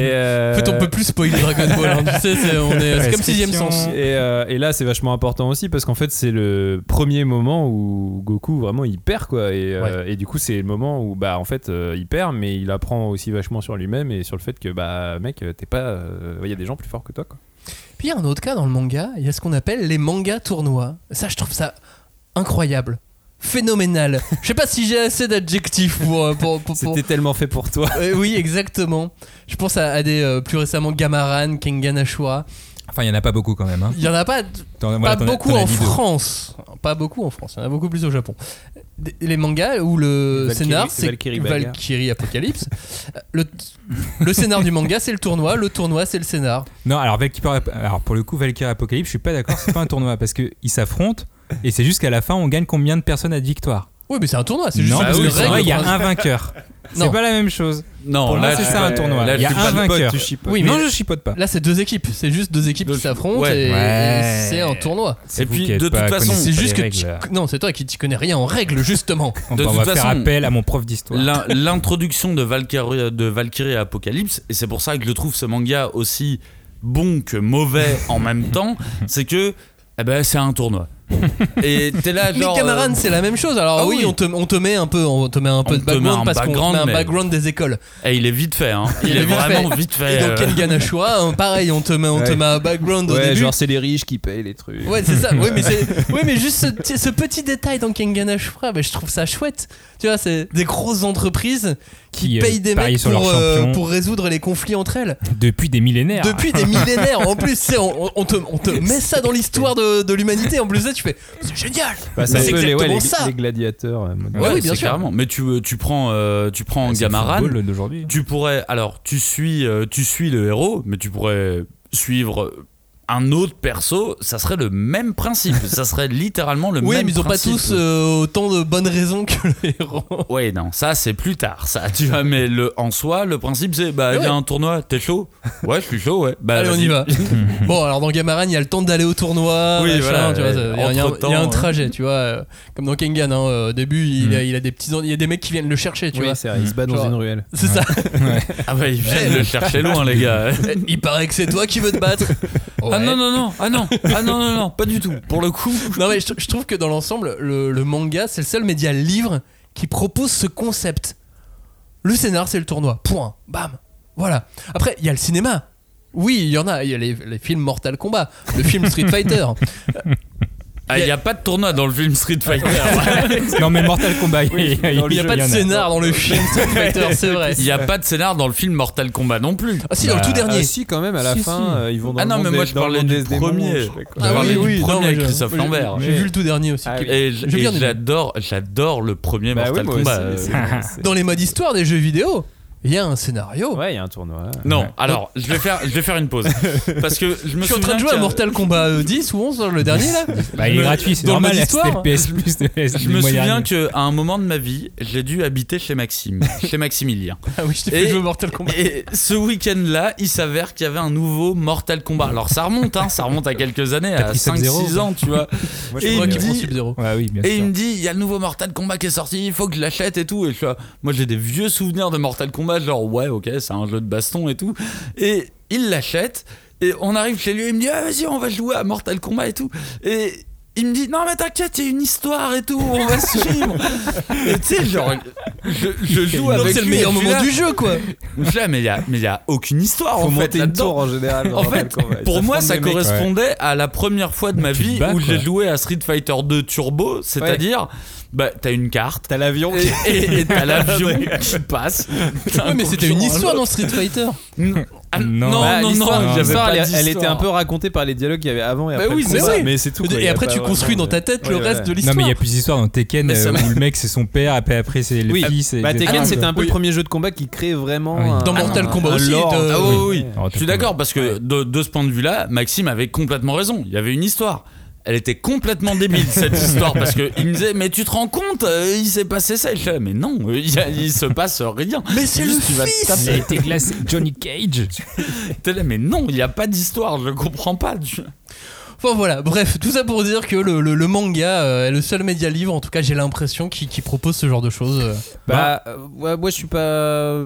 fait, on peut plus spoiler Dragon Ball. hein, tu sais, c'est on est- c'est comme sixième sens. Et, et là, c'est vachement important aussi parce qu'en fait, c'est le premier moment où Goku vraiment il perd quoi. Et, et du coup, c'est le moment où bah en fait il perd, mais il apprend aussi vachement sur lui-même et sur le fait que bah mec, t'es pas. Il y a des gens plus forts que toi quoi. Puis il y a un autre cas dans le manga, il y a ce qu'on appelle les mangas tournois. Ça, je trouve ça incroyable. Phénoménal. Je sais pas si j'ai assez d'adjectifs pour, euh, pour, pour- pour- C'était tellement fait pour toi. Euh, oui, exactement. Je pense à, à des euh, plus récemment Gamaran, Kengan Ashura. Enfin, il y en a pas beaucoup quand même. Hein. Il y en a pas, as- beaucoup en. France. Pas beaucoup en France. Il y en a beaucoup plus au Japon. Les mangas où le Valkyrie- scénar c'est Valkyrie. Valkyrie Apocalypse. Le, le scénar du manga c'est le tournoi, le tournoi c'est le scénar. Non, alors, Valkyrie, alors pour le coup, Valkyrie Apocalypse, je suis pas d'accord, c'est pas un tournoi parce qu'ils s'affrontent et c'est juste qu'à la fin, on gagne combien de personnes à de victoire Oui, mais c'est un tournoi, c'est juste Non, une parce que règle c'est vrai, il y a un vainqueur. C'est pas la même chose. Non, Pour moi, là, c'est ça un tournoi. là, Il y a tu un vainqueur. tu chipotes. Oui, mais non, je chipote pas. Là, c'est deux équipes. C'est juste deux équipes qui s'affrontent Ouais. et, Ouais. et c'est un tournoi. C'est Et vous puis, qui êtes de pas- toute façon, connaissez C'est pas juste les que tu- règles. non, c'est toi qui t'y connais rien en règles justement. On, De va- on toute va faire façon, appel à mon prof d'histoire. L'in- L'introduction de Valkyrie, de Valkyrie Apocalypse, et c'est pour ça que je trouve ce manga aussi bon que mauvais en même temps, c'est que eh ben, c'est un tournoi. Et t'es là, Mais genre. Cameron, euh, c'est la même chose. Alors Ah oui, oui. On, te, on te met un peu, on te met un peu On de te met background un parce qu'on met un mais- background des écoles. Et il est vite fait, hein. Il, Il est, est vite vraiment fait. vite fait. Et Kengan Ashura, hein, pareil, on te met, on te met un background au Ouais, début. genre c'est les riches qui payent les trucs. Ouais, c'est ça. Oui, mais, c'est- oui, mais juste ce, petit- ce petit détail dans Kengan Ashura, bah, je trouve ça chouette. Tu vois, c'est des grosses entreprises qui, Qui, euh, payent des mecs sur pour, leurs euh, champions. pour résoudre les conflits entre elles. Depuis des millénaires. Depuis des millénaires. En plus, on, on te, on te met ça dans l'histoire de, de l'humanité. En plus, là, tu fais, c'est génial. Bah, c'est les, ouais, exactement les- ça. les gladiateurs. euh, Ouais, oui, bien c'est sûr. carrément. Mais tu, tu prends, euh, tu prends C'est le Gamaran. Tu pourrais. Alors, tu suis, euh, tu suis le héros, mais tu pourrais suivre un autre perso. Ça serait le même principe. ça serait littéralement le Oui, même mais ils ont pas principe. tous euh, autant de bonnes raisons que le héros. Ouais, non, ça c'est plus tard, ça. Tu vois, mais le, en soi, le principe c'est bah, il y a un tournoi, t'es chaud? Ouais, je suis chaud, ouais. Bah, Allez, on y va. bon, alors dans Gamaran, il y a le temps d'aller au tournoi. Oui, machin, voilà, tu vois, ça- il y a- il y, a un- ouais. trajet, tu vois. euh, Comme dans Kengan, hein, euh, au début, il, Mm. a, il a des petits, il y a des mecs qui viennent le chercher, tu Oui, vois. c'est vrai, il se bat dans une ruelle. C'est ça. Ah bah, ils viennent le chercher loin, les gars. il paraît que c'est toi qui veux te battre. Ah non, non, non, ah non, ah non, non, non, pas du tout. Pour le coup. Non, mais je, je trouve que dans l'ensemble, le, le manga, c'est le seul média livre qui propose ce concept. Le scénar, c'est le tournoi. Point. Bam. Voilà. Après, il y a le cinéma. Oui, il y en a. Il y a les, les films Mortal Kombat, le film Street Fighter. Ah, il n'y a pas de tournoi dans le film Street Fighter. non, mais Mortal Kombat, il y a- Il n'y a pas de scénar dans le film Street Fighter, c'est vrai. Il n'y a pas de scénar dans le film Mortal Kombat non plus. Ah si, dans le tout dernier. Ah, si, quand même, à la Si, fin, si. euh, ils vont dans Ah le non, mais des- moi je parlais du premier. je. Je parlais oui, oui, du non, premier mais avec je- Christophe j'ai- Lambert. J'ai vu le tout dernier aussi. Ah oui. Et, j'adore, j'adore le premier Bah oui, Mortal Kombat. Dans les modes histoire des jeux vidéo, il y a un scénario. Ouais, il y a un tournoi. Non, Ouais. alors je vais faire, je vais faire une pause parce que je me Je suis en train de souviens jouer à Mortal Kombat euh, 10 ou 11, le dernier là. Bah, il est gratuit, c'est normal. histoire. le PS Plus de Je me souviens qu'à un moment de ma vie, j'ai dû habiter chez Maxime, chez Maximilien. Ah oui, je t'ai fait Et- jouer au Mortal Kombat. Et ce week-end-là, il s'avère qu'il y avait un nouveau Mortal Kombat. Alors ça remonte, hein, ça remonte à quelques années, à pris 5-6 Sub-Zero, ans, tu vois. Moi, Et C'est il moi me qui prends dit- Sub-Zero. Ouais, oui, bien Et il me dit, il y a le nouveau Mortal Kombat qui est sorti, il faut que je l'achète et tout. Et je moi j'ai des vieux souvenirs de Mortal Kombat, genre ouais, ok, c'est un jeu de baston et tout. Et il l'achète, et on arrive chez lui, il me dit, ah, vas-y, on va jouer à Mortal Kombat et tout. Et il me dit, non mais t'inquiète, il y a une histoire et tout, on va suivre. et tu sais, genre, je, je joue avec C'est le meilleur moment là- du jeu quoi. là, mais il y a, mais il y a aucune histoire Faut en fait monter une tour en général. En fait, pour moi, ça correspondait à la première fois de ma vie bats, où j'ai joué à Street Fighter 2 Turbo, c'est-à-dire, bah, t'as une carte. T'as l'avion Et, qui. et- et t'as l'avion qui passe. Ouais, mais c'était une histoire dans Street Fighter. Ah, Non. non, Bah, non, non, l'histoire- elle, elle d'histoire. était un peu racontée par les dialogues qu'il y avait avant et Bah après. oui, le c'est vrai. Mais c'est tout. quoi, Et après, tu construis dans ta tête le Ouais, reste ouais. de Non, l'histoire. mais il y a plus d'histoires dans Tekken euh, où le mec c'est son père, après, après c'est le Oui. fils. et Bah, Tekken, c'était un peu Oui. le premier jeu de combat qui crée vraiment. Oui. un- Dans un- Mortal Kombat un aussi, Ah oui, oui, oui. Je suis d'accord parce que de, de ce point de vue-là, Maxime avait complètement raison. Il y avait une histoire. Elle était complètement débile cette histoire parce que il me disait mais tu te rends compte euh, il s'est passé ça Et je disais, mais non euh, il, y a- il se passe rien Mais c'est Juste, le tu vas te fils taper. Il a été glacé. Johnny Cage. T'es là, mais non il n'y a pas d'histoire je comprends pas Tu- Enfin voilà, bref, tout ça pour dire que le, le- le manga euh, est le seul média livre, en tout cas j'ai l'impression, qui, qui propose ce genre de choses. euh. Bah, euh, ouais, moi je suis pas.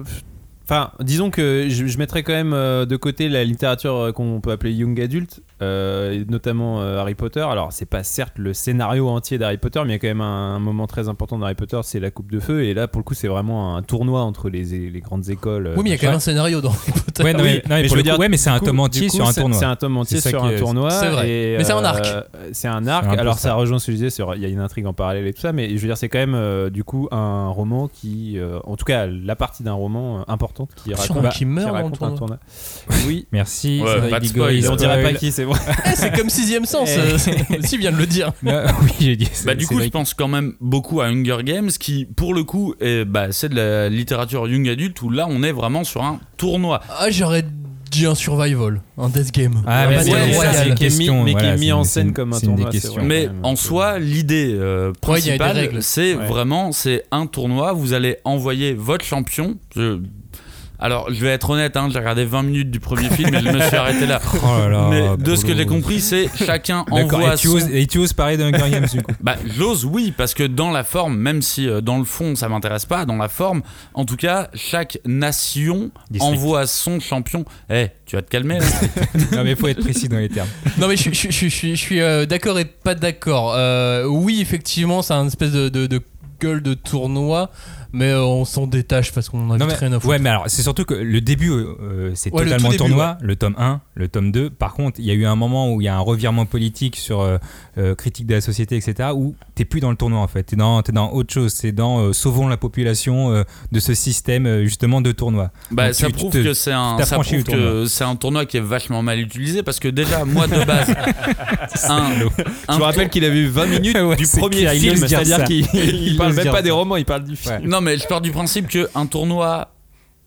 Enfin, disons que je, je mettrais quand même euh, de côté la littérature euh, qu'on peut appeler young adult, euh, notamment euh, Harry Potter. Alors, c'est pas certes le scénario entier d'Harry Potter, mais il y a quand même un, un moment très important d'Harry Potter, c'est la Coupe de Feu. Et là, pour le coup, c'est vraiment un tournoi entre les, les grandes écoles. Oui, mais il y a quand même un scénario dans Harry Potter. Ouais, non, mais, non, mais Mais pour je le veux coup, dire, ouais, mais c'est un tome entier sur un c'est- tournoi. C'est un tome entier sur un tournoi. C'est vrai. et, Mais c'est un arc. c'est un arc. Alors ça. rejoint ce que je disais. sur- Il y a une intrigue en parallèle et tout ça, mais je veux dire, c'est quand même euh, du coup un roman qui, euh, en tout cas, la partie d'un roman euh, importante qui raconte, qui meurt dans le un tournoi. tournoi. Oui. Merci. Ouais, pas de spoil. il on dirait pas qui, c'est bon. Eh, c'est comme sixième sens, Eh. euh, si vient de le dire. Non, oui, j'ai dit. Bah, du coup, je pense quand même beaucoup à Hunger Games, qui, pour le coup, est, bah, c'est de la littérature young adulte, où là, on est vraiment sur un tournoi. Ah, j'aurais dit un survival, un death game. Ah, Un mais qui est mis- qui voilà, en scène comme un tournoi. Mais en soi, l'idée euh, principale, c'est Ouais. vraiment c'est un tournoi. Vous allez envoyer votre champion. Je- Alors, je vais être honnête, hein, j'ai regardé 20 minutes du premier film et je me suis arrêté là. Oh là là, Mais de ce que j'ai compris, c'est chacun envoie et tu, son... oses, et tu oses parler de Hunger Games du coup Bah, j'ose, oui, parce que dans la forme, même si euh, dans le fond ça m'intéresse pas, dans la forme, en tout cas, chaque nation District. envoie son champion. Eh, tu vas te calmer là Non, mais faut être précis dans les termes. Non mais je, je- je- je- je- je suis euh, d'accord et pas d'accord. Euh, oui, effectivement, c'est un espèce de, de- de gueule de tournoi, mais euh, on s'en détache parce qu'on a Non, mais, rien à foutre. ouais, mais alors c'est surtout que le début, euh, euh, c'est Ouais, le totalement début, tournoi. Le tome 1, le tome 2. Par contre, il y a eu un moment où il y a un revirement politique sur euh, euh, critique de la société, etc. Où t'es plus dans le tournoi en fait. T'es dans, t'es dans autre chose. C'est dans euh, sauvons la population euh, de ce système justement de tournoi. Bah, Donc, ça tu- tu prouve te- que c'est un, ça prouve le tournoi. que c'est un tournoi qui est vachement mal utilisé parce que déjà, moi de base, un, Je vous rappelle qu'il a vu 20 minutes Ouais, du premier film, c'est-à-dire qu'il Il il parle même pas des romans, il parle du film. Non, mais je pars du principe qu'un tournoi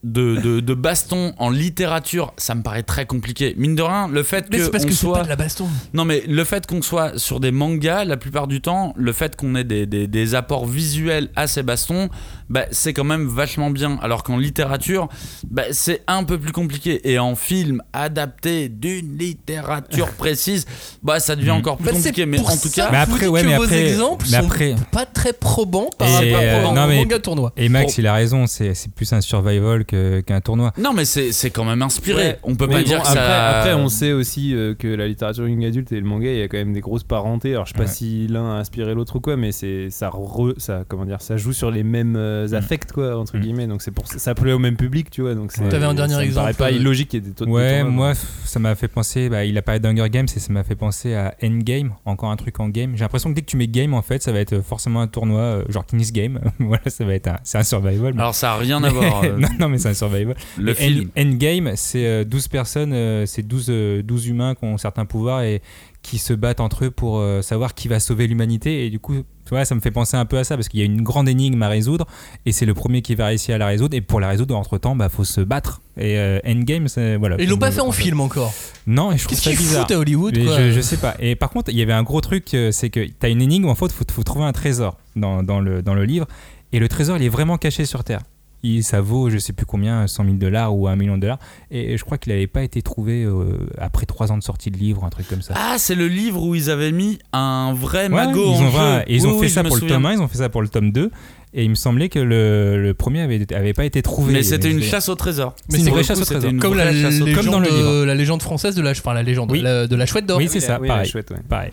de, de, de baston en littérature, ça me paraît très compliqué. Mine de rien, le fait mais que c'est parce on que soit... pas de la baston. Non, mais le fait qu'on soit sur des mangas, la plupart du temps, le fait qu'on ait des, des, des apports visuels à ces bastons, bah, c'est quand même vachement bien. Alors qu'en littérature, bah, c'est un peu plus compliqué. Et en film adapté d'une littérature précise, bah, ça devient Mhm. encore plus Bah, compliqué. Mais en tout cas, Mais après, ouais, mais vos après- exemples mais sont après- pas très probants par rapport euh, au non, mais- manga tournoi. Et Max, il a raison. C'est c'est plus un survival qu'un tournoi. non, mais c'est c'est quand même inspiré. Ouais. On peut Mais pas bon, dire que après, ça. après, on sait aussi euh, que la littérature young adulte et le manga, il y a quand même des grosses parentés. Alors, je sais pas Ouais. si l'un a inspiré l'autre ou quoi, mais c'est ça, re- ça, comment dire, ça joue sur les mêmes euh, affects, quoi, entre Mm. guillemets. Donc, c'est pour ça, ça plaît au même public, tu vois. Donc, c'est- T'avais un dernier ça me exemple, paraît pas euh, illogique qu'il y ait des taux de Ouais, moi, ça m'a fait penser. Bah, il a parlé d'Hunger Games et ça m'a fait penser à Endgame, encore un truc en game. J'ai l'impression que dès que tu mets game, en fait, ça va être forcément un tournoi, euh, genre King's Game. voilà, ça va être un, c'est un survival. mais- Alors, ça a rien à voir. euh, non, non, mais c'est un survival. le film. End- Endgame, c'est euh, 12 personnes, euh, c'est 12, euh, 12 humains qui ont certains pouvoirs et qui se battent entre eux pour euh, savoir qui va sauver l'humanité. Et du coup, tu vois, ça me fait penser un peu à ça parce qu'il y a une grande énigme à résoudre et c'est le premier qui va réussir à la résoudre. Et pour la résoudre, entre temps, bah, faut se battre. Et euh, Endgame, c'est voilà. Ils l'ont pas fait en film encore. Non, et je trouve Qu'est-ce ça qu'ils bizarre. foutent à Hollywood Mais quoi je, je sais pas. Et par contre, il y avait un gros truc, euh, c'est que tu as une énigme en fait, faut, faut trouver un trésor dans, dans le, dans le livre. Et le trésor, il est vraiment caché sur Terre. Il, ça vaut, je sais plus combien, 100 000 dollars ou 1 million de dollars. Et je crois qu'il n'avait pas été trouvé euh, après 3 ans de sortie de livre, un truc comme ça. Ah, c'est le livre où ils avaient mis un vrai Ouais, magot ils en ont, jeu. vra- et ils Oui, ont fait ça pour le souviens. tome 1, ils ont fait ça pour le tome 2. Et il me semblait que le, le premier avait, avait pas été trouvé. Mais c'était une chasse au trésor. Mais c'est une vraie chasse au trésor. Comme la, chasse au- comme dans le livre. la légende française de la, enfin, la légende, Oui. la- de la chouette d'or. Oui, c'est ça, Oui, pareil. chouette, ouais. pareil.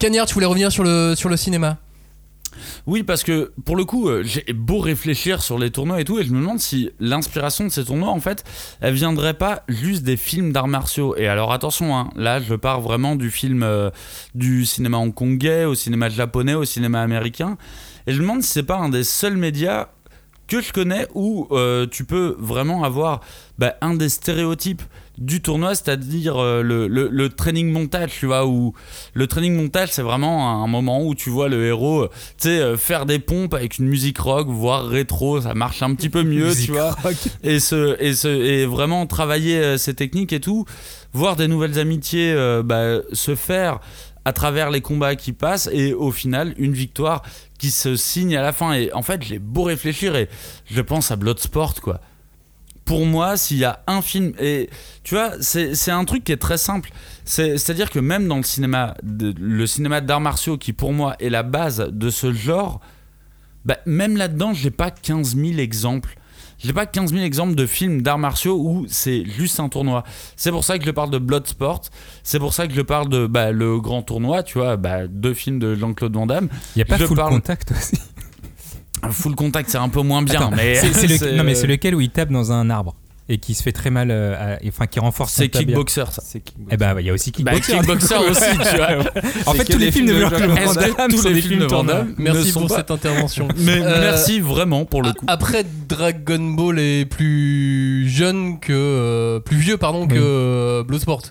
Cagnard, tu voulais revenir sur le, sur le cinéma? Oui, parce que pour le coup, euh, j'ai beau réfléchir sur les tournois et tout, et je me demande si l'inspiration de ces tournois, en fait, elle viendrait pas juste des films d'arts martiaux. Et alors attention, hein, là, je pars vraiment du film, euh, du cinéma hongkongais, au cinéma japonais, au cinéma américain, et je me demande si c'est pas un des seuls médias que je connais où euh, tu peux vraiment avoir bah, un des stéréotypes du tournoi, c'est-à-dire euh, le, le- le training montage, tu vois, où le training montage, c'est vraiment un moment où tu vois le héros, euh, tu sais, euh, faire des pompes avec une musique rock, voire rétro, ça marche un petit peu mieux, tu vois, et, se, et, se, et vraiment travailler ces techniques et tout, voir des nouvelles amitiés euh, bah, se faire à travers les combats qui passent et au final une victoire qui se signe à la fin. Et en fait j'ai beau réfléchir et je pense à Bloodsport quoi pour moi, s'il y a un film, et tu vois, c'est c'est un truc qui est très simple. C'est- C'est-à-dire que même dans le cinéma, de- le cinéma d'arts martiaux, qui pour moi est la base de ce genre, bah, même là-dedans, j'ai pas 15 000 exemples. J'ai pas 15 000 exemples de films d'arts martiaux où c'est juste un tournoi. C'est pour ça que je parle de Bloodsport. C'est pour ça que je parle de bah, le grand tournoi, tu vois, bah, deux films de Jean-Claude Van Damme. Il y a pas Je full parle- contact aussi. Full contact, c'est un peu moins bien, Attends, mais c'est- c'est le- c'est- non mais c'est lequel où il tape dans un arbre et qui se fait très mal, euh, à- enfin qui renforce. C'est. Kickboxer, ça. C'est Kickboxer. Eh ben il y a aussi Bah, Kickboxer. Kickboxer aussi, tu vois. En fait tous les films de Van Damme tous les films de Van. Damme ne Merci sont pour pas- cette intervention. Mais Euh, merci vraiment pour le coup. Après, Dragon Ball est plus jeune que. euh, plus vieux, pardon, que Oui. euh, Bloodsport.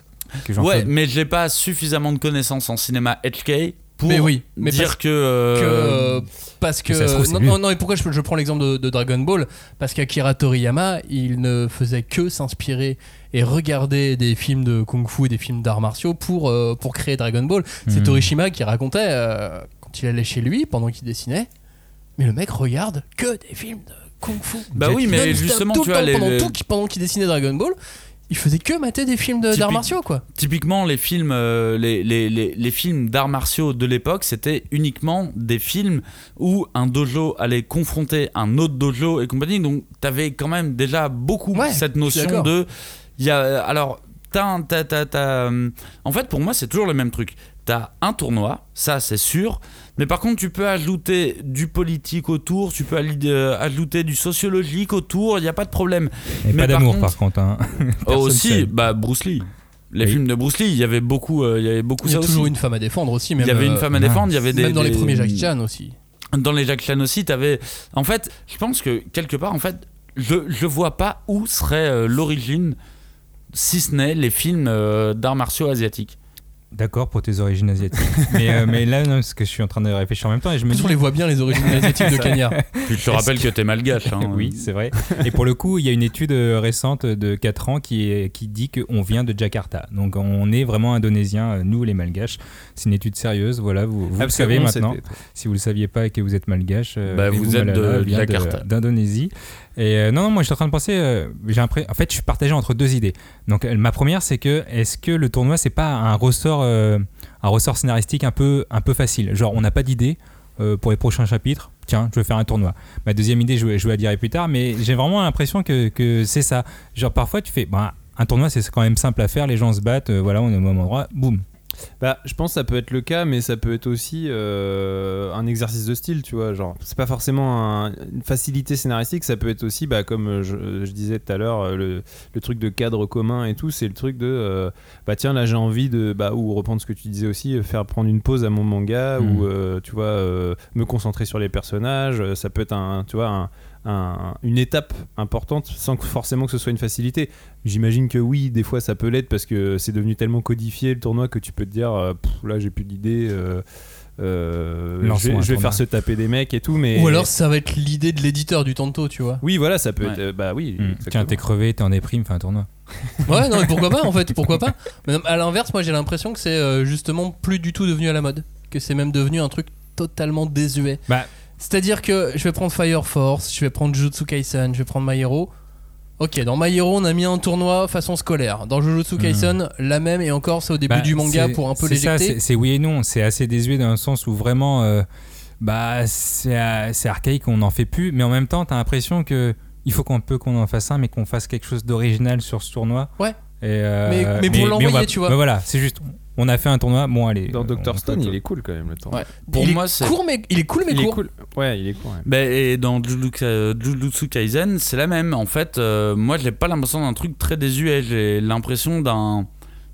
Que Ouais, mais j'ai pas suffisamment de connaissances en cinéma HK pour Mais oui, mais dire parce que. euh, que, parce que trouve, non, mieux. non, non, et pourquoi je, je prends l'exemple de, de Dragon Ball? Parce qu'Akira Toriyama, il ne faisait que s'inspirer et regarder des films de kung-fu et des films d'arts martiaux pour, euh, pour créer Dragon Ball. C'est Mhm. Torishima qui racontait euh, quand il allait chez lui pendant qu'il dessinait, mais le mec regarde que des films de kung-fu. Bah oui, mais justement, tu vois, les- pendant, les- tout pendant qu'il dessinait Dragon Ball, il faisait que mater des films d'arts martiaux quoi. Typiquement, les films, euh, les, les, les, les films d'arts martiaux de l'époque, c'était uniquement des films où un dojo allait confronter un autre dojo et compagnie. Donc, t'avais quand même déjà beaucoup Ouais, cette notion de. Il y a, alors, t'as- t'as- t'as, euh, en fait, pour moi, c'est toujours le même truc. T'as un tournoi, ça c'est sûr. Mais par contre, tu peux ajouter du politique autour, tu peux euh, ajouter du sociologique autour, il n'y a pas de problème. Et Mais pas par d'amour contre- par contre. hein. Oh, aussi, bah Bruce Lee. Les Oui. films de Bruce Lee, il y avait beaucoup, euh, il y avait beaucoup Il y a ça toujours aussi. une femme à défendre aussi. Il Même, y avait une euh, femme à défendre, il y avait des. même dans les des- premiers Jackie Chan aussi. Dans les Jackie Chan aussi, t'avais. En fait, je pense que quelque part, en fait, je, je vois pas où serait euh, l'origine, si ce n'est les films euh, d'arts martiaux asiatiques. D'accord pour tes origines asiatiques. mais, euh, mais là, non, parce que je suis en train de réfléchir en même temps et je me dis. on les voit bien les origines asiatiques de Cagnard. Puis je te rappelle que t'es malgache. Hein. oui, c'est vrai. Et pour le coup, il y a une étude euh, récente de 4 ans qui, est, qui dit qu'on vient de Jakarta. Donc on est vraiment indonésien, euh, nous les malgaches. C'est une étude sérieuse, voilà, vous, vous le savez maintenant. Si vous le saviez pas et que vous êtes malgache, Bah, vous êtes Malala de Jakarta. d'Indonésie. Et euh, non, moi je suis en train de penser, euh, en fait, je suis partagé entre deux idées. Donc euh, ma première, c'est que est-ce que le tournoi, c'est pas un ressort, euh, un ressort scénaristique un peu, un peu facile? Genre, on n'a pas d'idée pour les prochains chapitres. Tiens, je vais faire un tournoi. Ma deuxième idée, je, vais- je vous la dirai plus tard, mais j'ai vraiment l'impression que, que c'est ça. Genre, parfois, tu fais, bah, un tournoi, c'est quand même simple à faire. Les gens se battent, voilà, on est au même endroit, boum. Bah, je pense que ça peut être le cas, mais ça peut être aussi euh, un exercice de style, tu vois. Genre, c'est pas forcément un- une facilité scénaristique, ça peut être aussi, bah, comme euh, je, je disais tout à l'heure, euh, le, le truc de cadre commun et tout, c'est le truc de, euh, bah tiens, là j'ai envie de, bah, ou reprendre ce que tu disais aussi, faire prendre une pause à mon manga, ou euh, tu vois, me concentrer sur les personnages. Ça peut être un, tu vois, un, un- une étape importante sans que forcément que ce soit une facilité. J'imagine que oui, des fois ça peut l'être parce que c'est devenu tellement codifié le tournoi que tu peux te dire euh, Pff, là j'ai plus d'idées. euh, euh, je vais, je faire se taper des mecs et tout, mais Ou alors ça va être l'idée de l'éditeur du Tanto, tu vois. oui, voilà, ça peut Ouais. être. euh, bah oui, exactement. Tiens, t'es crevé, t'es en déprime, fais un tournoi. Ouais, non, mais pourquoi pas en fait, pourquoi pas. Mais à l'inverse, moi j'ai l'impression que c'est justement plus du tout devenu à la mode, que c'est même devenu un truc totalement désuet. Bah, C'est-à-dire que je vais prendre Fire Force, je vais prendre Jujutsu Kaisen, je vais prendre My Hero. Ok, dans My Hero, on a mis un tournoi façon scolaire. Dans Jujutsu Kaisen, la même, et encore, c'est au début Bah, du manga pour un peu c'est ça, l'éjecter. c'est- oui et non. C'est assez désuet dans le sens où vraiment, euh, bah, c'est archaïque, on n'en fait plus. Mais en même temps, t'as l'impression que il faut qu'on peut qu'on en fasse un, mais qu'on fasse quelque chose d'original sur ce tournoi. Ouais. Et, euh, Mais- mais pour l'envoyer, tu vois. mais voilà, c'est juste. On a fait un tournoi. Bon, allez. Dans euh, Doctor on Stone, peut- il est cool quand même le temps. Ouais. Pour il moi, est c'est- court, mais il est cool, mais Il est court. cool. Ouais, il est cool. ouais. Ben, et dans Jujutsu Kaisen, c'est la même. En fait, euh, moi, j'ai pas l'impression d'un truc très désuet. J'ai l'impression d'un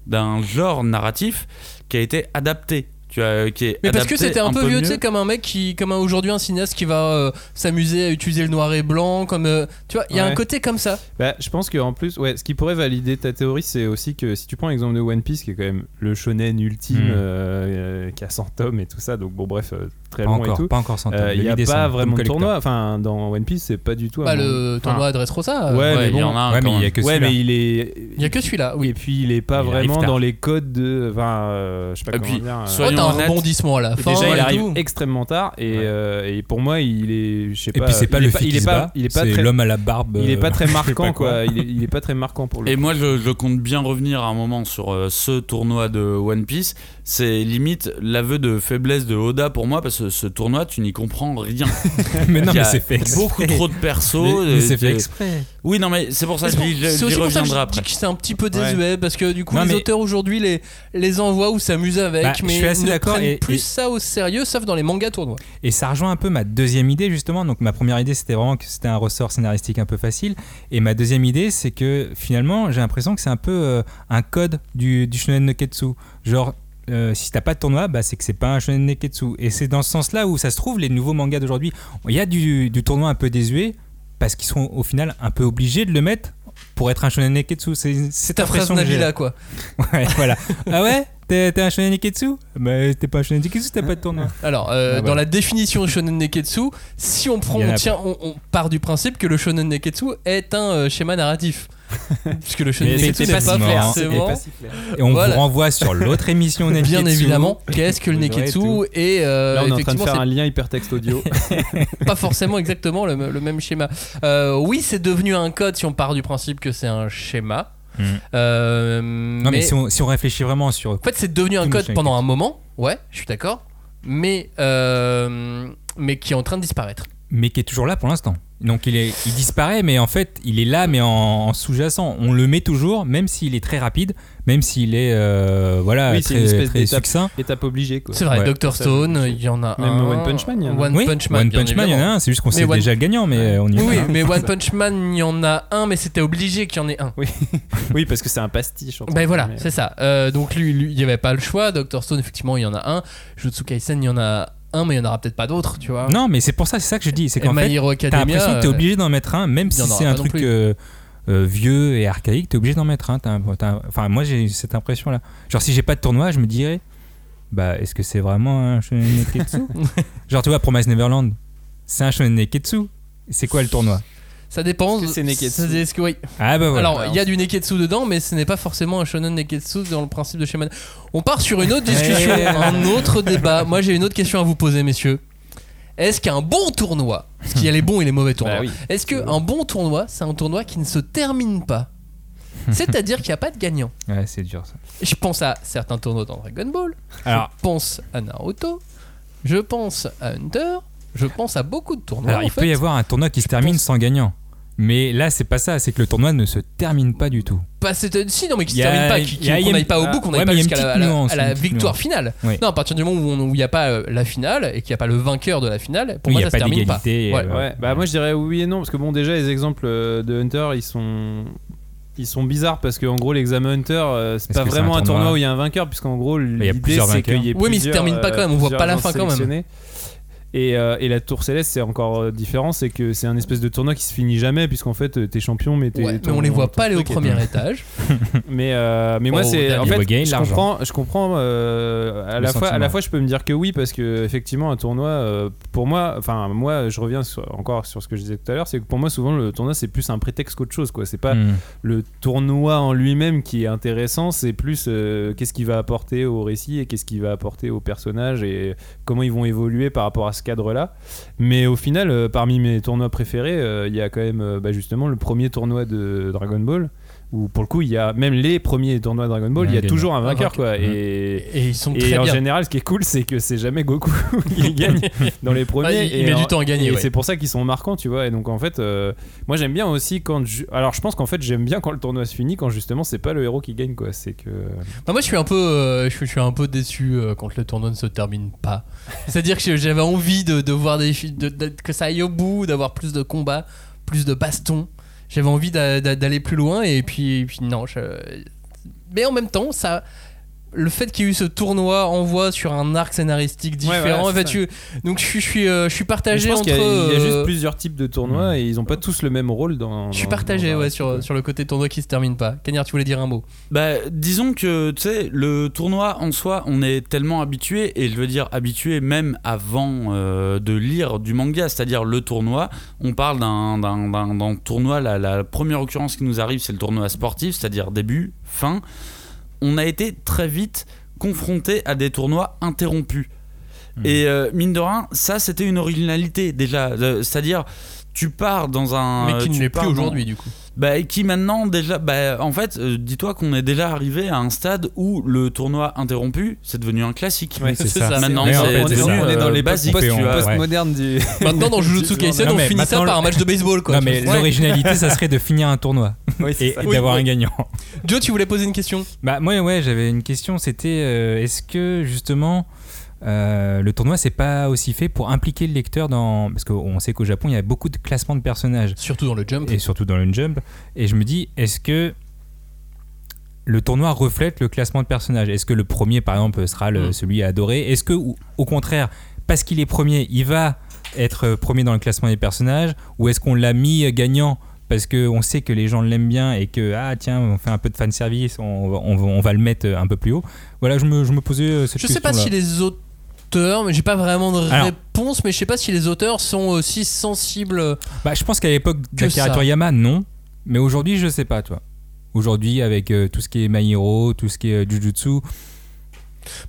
d'un genre narratif qui a été adapté. Tu vois, qui est Mais parce que c'était un, peu vieux, tu sais, comme un mec qui, comme aujourd'hui un cinéaste qui va euh, s'amuser à utiliser le noir et blanc, comme euh, tu vois, il y a Ouais. un côté comme ça. Bah, je pense qu'en plus, ouais, ce qui pourrait valider ta théorie, c'est aussi que si tu prends l'exemple de One Piece, qui est quand même le shonen ultime, Mm. euh, euh, qui a 100 tomes et tout ça, donc bon, bref, euh, très Pas long et encore, tout. pas encore 100 Euh, Il n'y a Le 8 pas vraiment de tournoi. Enfin, dans One Piece, c'est pas du tout. Bah, le enfin, tournoi Dressrosa. Ouais, mais il y en a un Ouais, quand mais il y a même. que Ouais, celui-là. mais il est. Il y a que celui-là, oui. Et puis il est pas vraiment dans les codes de. Enfin, euh, je sais pas Et comment dire. euh, t'as un rebondissement à la et fin. déjà, il et arrive tout. extrêmement tard et, euh, et pour moi, il est. Je sais Et pas. puis c'est pas le il est pas, il est pas c'est très. l'homme à la barbe. Il est pas très marquant quoi. Il est, pas très marquant pour le. Et moi, je, compte bien revenir à un moment sur ce tournoi de One Piece. C'est limite l'aveu de faiblesse de Oda pour moi parce que ce tournoi, tu n'y comprends rien. mais non, mais a c'est fait exprès. beaucoup trop de persos. Mais, mais euh, c'est fait exprès. Oui, non, mais c'est pour ça que j'y reviendrai je après. c'est un petit peu désuet parce que du coup Non, les mais- auteurs aujourd'hui les, les envoient ou s'amusent avec Bah, je mais suis assez ne d'accord prennent et- plus et- ça au sérieux sauf dans les mangas tournois. Et ça rejoint un peu ma deuxième idée justement. Donc ma première idée c'était vraiment que c'était un ressort scénaristique un peu facile. Et ma deuxième idée c'est que finalement j'ai l'impression que c'est un peu euh, un code du, du shonen neketsu. Genre euh, si t'as pas de tournoi, bah, c'est que c'est pas un shonen neketsu. Et c'est dans ce sens-là où ça se trouve les nouveaux mangas d'aujourd'hui. Il y a du, du tournoi un peu désuet parce qu'ils sont au final un peu obligés de le mettre pour être un shonen neketsu. C'est C'est cette impression que j'ai. Nabila quoi. Ouais, voilà. ah ouais? T'es un shonen neketsu Bah t'es pas un shonen neketsu, t'as pas de tournoi. Alors euh, Ah, dans voilà. la définition shonen neketsu, si on prend on tient on, on part du principe que le shonen neketsu est un euh, schéma narratif. Puisque le shonen neketsu n'est pas pas si clair, c'était forcément pas si clair. Et on Voilà. vous renvoie sur l'autre émission Neketsu. Bien évidemment, qu'est-ce que le neketsu tout. et euh, Là, on est en train de faire un lien hypertexte audio. pas forcément exactement le, le même schéma. Euh, oui, c'est devenu un code si on part du principe que c'est un schéma. Hmm. Euh, Non, mais, si, on, si on réfléchit vraiment sur. En fait, c'est devenu un code pendant un moment, ouais, je suis d'accord, mais, euh, mais qui est en train de disparaître. Mais qui est toujours là pour l'instant. Donc il, est, il disparaît, mais en fait, il est là, mais en, en sous-jacent. On le met toujours, même s'il est très rapide, même s'il est euh, voilà, Oui, c'est très, une très d'étape succinct. étape obligée. C'est vrai, Ouais. Dr Stone, il y en a Même un. One Punch Man, il y en a One Oui, Punch Man, One Punch Man, il y en a un, c'est juste qu'on sait One- déjà le gagnant, mais on y Oui, va. mais One Punch Man, il y en a un, mais c'était obligé qu'il y en ait un. Oui. oui, parce que c'est un pastiche. Ben voilà, guillemets. c'est ça. Euh, donc lui, lui, il n'y avait pas le choix. Dr Stone, effectivement, il y en a un. Jutsu Kaisen, il y en a un, mais il n'y en aura peut-être pas d'autres, tu vois. Non, mais c'est pour ça, c'est ça que je dis. C'est qu'en fait, t'as l'impression que t'es euh, obligé d'en mettre un, même si c'est un truc euh, euh, vieux et archaïque, t'es obligé d'en mettre un. Enfin, moi j'ai cette impression-là. Genre, si j'ai pas de tournoi, je me dirais, bah, est-ce que c'est vraiment un shonen neketsu? Genre, tu vois, Promise Neverland, c'est un shonen neketsu. C'est quoi le tournoi? Ça dépend. Est-ce que c'est Neketsu Ça- est-ce que oui. Ah bah voilà. Alors, il y a du Neketsu dedans, mais ce n'est pas forcément un shonen Neketsu dans le principe de schéma. On part sur une autre discussion, un autre débat. Moi, j'ai une autre question à vous poser, messieurs. Est-ce qu'un bon tournoi, parce qu'il y a les bons et les mauvais tournois, Bah oui. est-ce qu'un bon tournoi, c'est un tournoi qui ne se termine pas C'est-à-dire qu'il n'y a pas de gagnant. Ouais, c'est dur ça. Je pense à certains tournois dans Dragon Ball, Alors, je pense à Naruto, je pense à Hunter, je pense à beaucoup de tournois. alors en il fait. peut y avoir un tournoi qui se termine pense- sans gagnant. Mais là, c'est pas ça, c'est que le tournoi ne se termine pas du tout. Pas c'est- si non mais qui se termine pas, qu'on n'aille pas au bout, qu'on ouais, n'aille pas jusqu'à la, victoire nuance. finale. Oui. Non, à partir du moment où il n'y a pas euh, la finale et qu'il n'y a pas le vainqueur de la finale, pour moi il y a ça se pas termine pas. euh, Ouais, bah moi je dirais oui et non parce que bon déjà les exemples euh, de Hunter ils sont ils sont bizarres parce qu'en gros l'examen Hunter euh, c'est pas vraiment un un tournoi où il y a un vainqueur puisqu'en gros y a l'idée plusieurs c'est qu'il y ait vainqueurs. Oui, mais il se termine pas quand même, on voit pas la fin quand même. Et, euh, et la tour céleste c'est encore euh, différent c'est que c'est un espèce de tournoi qui se finit jamais puisqu'en fait euh, t'es champion mais t'es Ouais, mais on les voit pas aller au premier étage. mais euh, mais moi c'est en fait je comprends je comprends euh, à Le la fois à la fois je peux me dire que oui parce que effectivement un tournoi euh, pour moi enfin moi je reviens sur- encore sur ce que je disais tout à l'heure c'est que pour moi souvent le tournoi c'est plus un prétexte qu'autre chose quoi. C'est pas hmm. le tournoi en lui-même qui est intéressant c'est plus euh, qu'est-ce qu'il va apporter au récit et qu'est-ce qu'il va apporter aux personnages et comment ils vont évoluer par rapport à ce cadre là mais au final euh, parmi mes tournois préférés euh, il y a quand même euh, bah, justement le premier tournoi de Dragon Ball où pour le coup il y a même les premiers tournois de Dragon Ball Il y a toujours un vainqueur quoi et Et ils sont et très en bien. général, ce qui est cool, c'est que c'est jamais Goku qui gagne dans les premiers. Ouais, il- il et met en- du temps à gagner, Et ouais. c'est pour ça qu'ils sont marquants, tu vois. Et donc, en fait, euh, moi, j'aime bien aussi quand. je- Alors, je pense qu'en fait, j'aime bien quand le tournoi se finit, quand justement, c'est pas le héros qui gagne, quoi. C'est que. Bah, moi je suis un peu, euh, je, suis, je suis un peu déçu euh, quand le tournoi ne se termine pas. C'est-à-dire que j'avais envie de, de voir des, fi- de- de- que ça aille au bout, d'avoir plus de combats, plus de bastons. J'avais envie d'a- d'a- d'aller plus loin et puis, et puis non. je- Mais en même temps, ça, le fait qu'il y ait eu ce tournoi envoie sur un arc scénaristique différent. en fait, tu- donc je suis, je suis, euh, je suis Mais partagé je pense entre. qu'il y, a- il y a euh, juste plusieurs types de tournois et ils ont pas tous le même rôle dans. Je suis dans- partagé dans- ouais, sur, sur le côté tournoi qui se termine pas. Cagnard, tu voulais dire un mot? Bah, disons que, tu sais, le tournoi en soi, on est tellement habitué, et je veux dire habitué même avant euh, de lire du manga, c'est-à-dire le tournoi. On parle d'un- tournoi, la, la première occurrence qui nous arrive, c'est le tournoi sportif, c'est-à-dire début, fin. On a été très vite confronté à des tournois interrompus. Et euh, mine de rien, ça c'était une originalité déjà. Euh, C'est-à-dire, tu pars dans un. Mais qui ne l'est plus aujourd'hui, du coup. Bah, et qui maintenant déjà, bah, en fait, euh, dis-toi qu'on est déjà arrivé à un stade où le tournoi interrompu, c'est devenu un classique. Ouais, c'est ça. Maintenant, en fait, on, est, on dans euh, les basiques, post- postmodernes du. Maintenant, dans Jujutsu Kaisen, on finit ça par un match de baseball. Quoi. Non, mais l'originalité, ça serait de finir un tournoi Oui, et, d'avoir oui. un gagnant. Joe, tu voulais poser une question? Bah moi ouais j'avais une question c'était euh, est-ce que justement euh, le tournoi c'est pas aussi fait pour impliquer le lecteur dans parce qu'on sait qu'au Japon il y a beaucoup de classements de personnages. Surtout dans le jump. et surtout dans le jump. Et je me dis est-ce que le tournoi reflète le classement de personnages? Est-ce que le premier par exemple sera le, Mm. celui à adorer? Est-ce que au contraire parce qu'il est premier il va être premier dans le classement des personnages? Ou est-ce qu'on l'a mis gagnant parce qu'on sait que les gens l'aiment bien et que ah tiens on fait un peu de fanservice on, va- on, va- on va le mettre un peu plus haut? Voilà je me, je me posais euh, cette Je sais pas si les auteurs, mais j'ai pas vraiment de Alors. réponse, mais je sais pas si les auteurs sont aussi sensibles. Bah, je pense qu'à l'époque Que d'Akira ça. Toriyama, non. Mais aujourd'hui, je sais pas, toi. Aujourd'hui, avec euh, tout ce qui est My Hero, tout ce qui est euh, Jujutsu,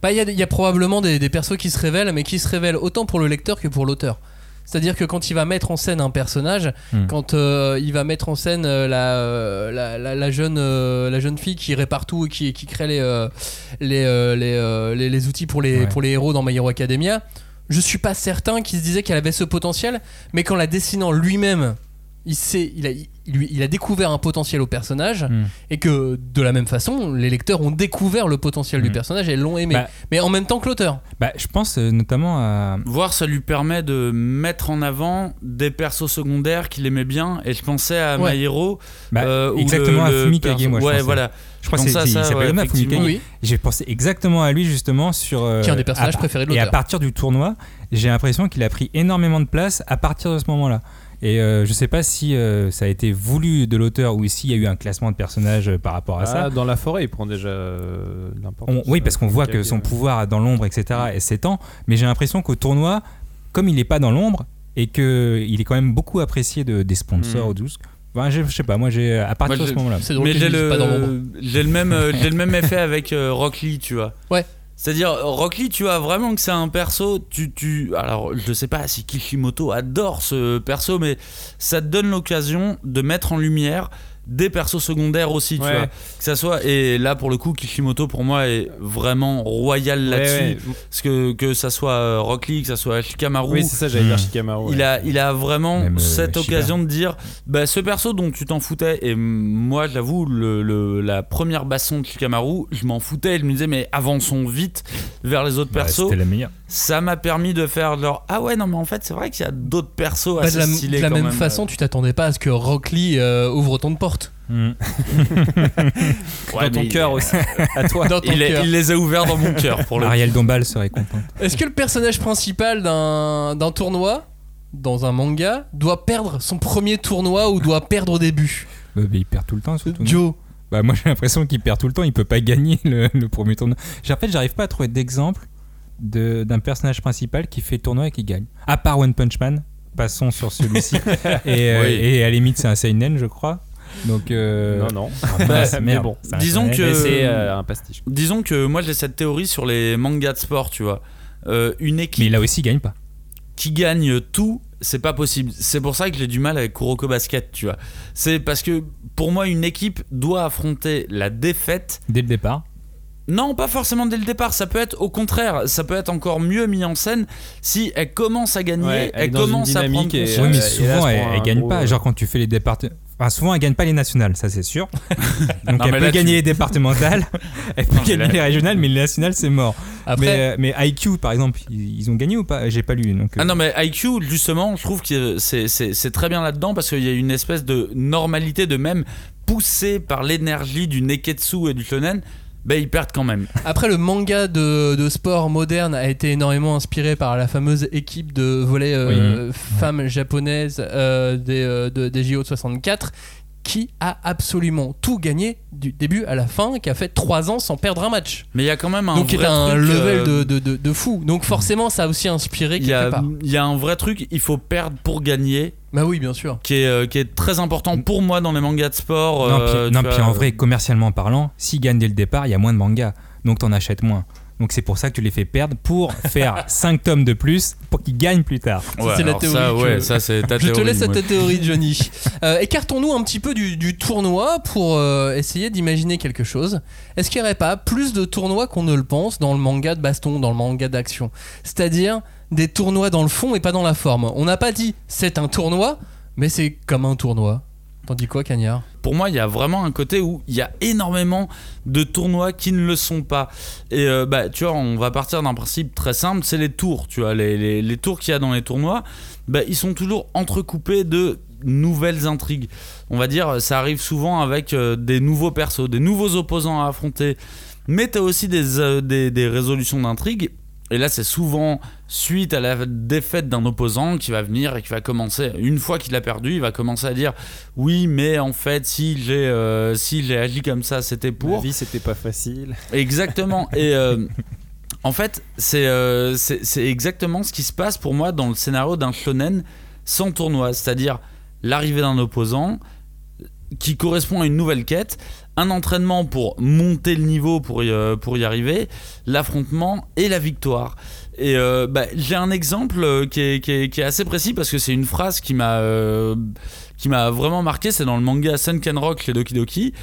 Bah, il y, a- il y a probablement des, des persos qui se révèlent, mais qui se révèlent autant pour le lecteur que pour l'auteur. C'est-à-dire que quand il va mettre en scène un personnage, Hmm. quand euh, il va mettre en scène euh, la, euh, la, la- la jeune, la jeune fille qui irait partout et qui, qui crée les, les, les, les- les outils pour les, Ouais. pour les héros dans My Hero Academia, je suis pas certain qu'il se disait qu'elle avait ce potentiel, mais qu'en la dessinant lui-même, il, sait, il, a, il, lui- il a découvert un potentiel au personnage Hmm. et que de la même façon, les lecteurs ont découvert le potentiel du Hmm. personnage et l'ont aimé. Bah. mais en même temps que l'auteur. bah, je pense euh, notamment à. Voir, ça lui permet de mettre en avant des persos secondaires qu'il aimait bien. Et je pensais à Ouais. My Hero. bah, euh, exactement le- à Fumikage, perso- moi, je Ouais, pensais. voilà. Je crois que c'est- à il ça, s'appelle ouais. Fumikage. Oui. J'ai pensé exactement à lui, justement, sur. euh, Qui est un des personnages à- préférés de Et à l'auteur. partir du tournoi, j'ai l'impression qu'il a pris énormément de place à partir de ce moment-là. Et euh, je sais pas si euh, ça a été voulu de l'auteur ou s'il y a eu un classement de personnages euh, par rapport à ça. Ah, dans la forêt, il prend déjà euh, l'importance. On- oui, parce qu'on voit que son pouvoir dans l'ombre, etc., et s'étend. Mais j'ai l'impression qu'au tournoi, comme il n'est pas dans l'ombre et qu'il est quand même beaucoup apprécié de, des sponsors Mm. ou Enfin, je, je sais pas, moi j'ai à partir Moi, de ce moment-là. C'est drôle Mais que j'ai je dise pas dans l'ombre. le, j'ai le même, euh, j'ai le même effet avec euh, Rock Lee, tu vois. Ouais. C'est-à-dire, Rock Lee, tu vois vraiment que c'est un perso. Tu, tu, alors, je sais pas si Kishimoto adore ce perso, mais ça te donne l'occasion de mettre en lumière des persos secondaires aussi, tu Ouais. vois. Que ça soit, et là pour le coup, Kishimoto pour moi est vraiment royal là-dessus. ouais. Parce que, que ça soit euh, Rock Lee, que ça soit Shikamaru, Oui, c'est ça, j'allais dire Mm. Shikamaru. il a, il a vraiment Même, euh, cette Shiba. occasion de dire bah, ce perso dont tu t'en foutais, et moi j'avoue, le, le- la première basson de Shikamaru, je m'en foutais, je me disais mais avançons vite vers les autres Bah, persos. C'était la meilleure. Ça m'a permis de faire leur ah ouais, non, mais en fait, c'est vrai qu'il y a d'autres persos Bah, assez de la, stylés de la quand même même. façon, tu t'attendais pas à ce que Rock Lee euh, ouvre ton porte. Mm. Ouais, dans ton cœur aussi. à toi. Dans ton Il, est- cœur. il les a ouverts dans mon cœur pour le Ariel Dombal serait content. Est-ce que le personnage principal d'un d'un tournoi, dans un manga, doit perdre son premier tournoi ou doit perdre au début? Bah, bah, il perd tout le temps, surtout. non? Joe. Bah, moi j'ai l'impression qu'il perd tout le temps, il peut pas gagner le, le premier tournoi. En fait, j'arrive pas à trouver d'exemple de- d'un personnage principal qui fait tournoi et qui gagne. À part One Punch Man, passons sur celui-ci. et, euh, Oui. et à la limite, c'est un Seinen, je crois. Donc, euh, Non, non. ah, mince, mais bon. Disons que- Mais c'est euh, un pastiche. Disons que moi j'ai cette théorie sur les mangas de sport, tu vois. Euh, une Mais équipe là aussi, il gagne pas. qui gagne tout, c'est pas possible. C'est pour ça que j'ai du mal avec Kuroko Basket, tu vois. C'est parce que pour moi, une équipe doit affronter la défaite. Dès le départ. Non, pas forcément dès le départ. Ça peut être au contraire, ça peut être encore mieux mis en scène si elle commence à gagner, Ouais, elle commence à prendre et- conscience. oui, mais et là, souvent, elle, elle gagne gros, pas. euh, Genre, quand tu fais les départements. Enfin, souvent, elle gagne pas les nationales, ça c'est sûr. Donc, Non, elle mais peut là, gagner tu- les départementales, elle peut Non, gagner là- les régionales, mais les nationales, c'est mort. Après, Mais, euh, mais IQ, par exemple, ils, ont gagné ou pas? J'ai pas lu. Donc, euh, Ah non mais IQ justement je trouve que c'est- c'est c'est très bien là-dedans parce qu'il y a une espèce de normalité de même poussée par l'énergie du Neketsu et du Shonen bah, ils perdent quand même. Après, le manga de, de sport moderne a été énormément inspiré par la fameuse équipe de volley euh, femmes japonaises euh, des, euh, de- des JO de 64 qui a absolument tout gagné du début à la fin, qui a fait 3 ans sans perdre un match. Mais il y a quand même un Donc, vrai un level euh, de, de, de- fou. Donc, forcément, ça a aussi inspiré quelque part. il y a un vrai truc, il faut perdre pour gagner, Bah oui, bien sûr. qui est, euh, qui est très important pour moi dans les mangas de sport. Non, euh, puis, non, en vrai, commercialement parlant, s'ils gagnent dès le départ, il y a moins de mangas. Donc t'en achètes moins. Donc c'est pour ça que tu les fais perdre pour faire 5 tomes de plus pour qu'ils gagnent plus tard. Ouais, c'est la alors théorie Ça, que- ouais, ça c'est ta Je te laisse à moi. ta théorie, Johnny. Euh, Écartons-nous un petit peu du, du tournoi pour euh, essayer d'imaginer quelque chose. Est-ce qu'il n'y aurait pas plus de tournois qu'on ne le pense dans le manga de baston, dans le manga d'action? C'est-à-dire des tournois dans le fond et pas dans la forme. On n'a pas dit c'est un tournoi, mais c'est comme un tournoi. T'en dis quoi, Cagnard? Pour moi, il y a vraiment un côté où il y a énormément de tournois qui ne le sont pas. Et euh, bah, tu vois, on va partir d'un principe très simple, c'est les tours. Tu vois, les, tours qu'il y a dans les tournois, bah, ils sont toujours entrecoupés de nouvelles intrigues. On va dire, ça arrive souvent avec euh, des nouveaux persos, des nouveaux opposants à affronter. Mais tu as aussi euh, des, des résolutions d'intrigues. Et là, c'est souvent suite à la défaite d'un opposant qui va venir et qui va commencer, une fois qu'il a perdu, il va commencer à dire oui, mais en fait, si j'ai euh, si j'ai agi comme ça, c'était Ma pour. vie, c'était pas facile. Exactement. Et euh, en fait, c'est euh, c'est c'est exactement ce qui se passe pour moi dans le scénario d'un shonen sans tournoi, c'est-à-dire l'arrivée d'un opposant qui correspond à une nouvelle quête, un entraînement pour monter le niveau pour y, euh, pour y arriver, l'affrontement et la victoire. Et euh, bah, j'ai un exemple euh, qui est, qui est- assez précis parce que c'est une phrase qui m'a qui m'a vraiment marqué, c'est dans le manga Sunken Rock chez Doki Doki.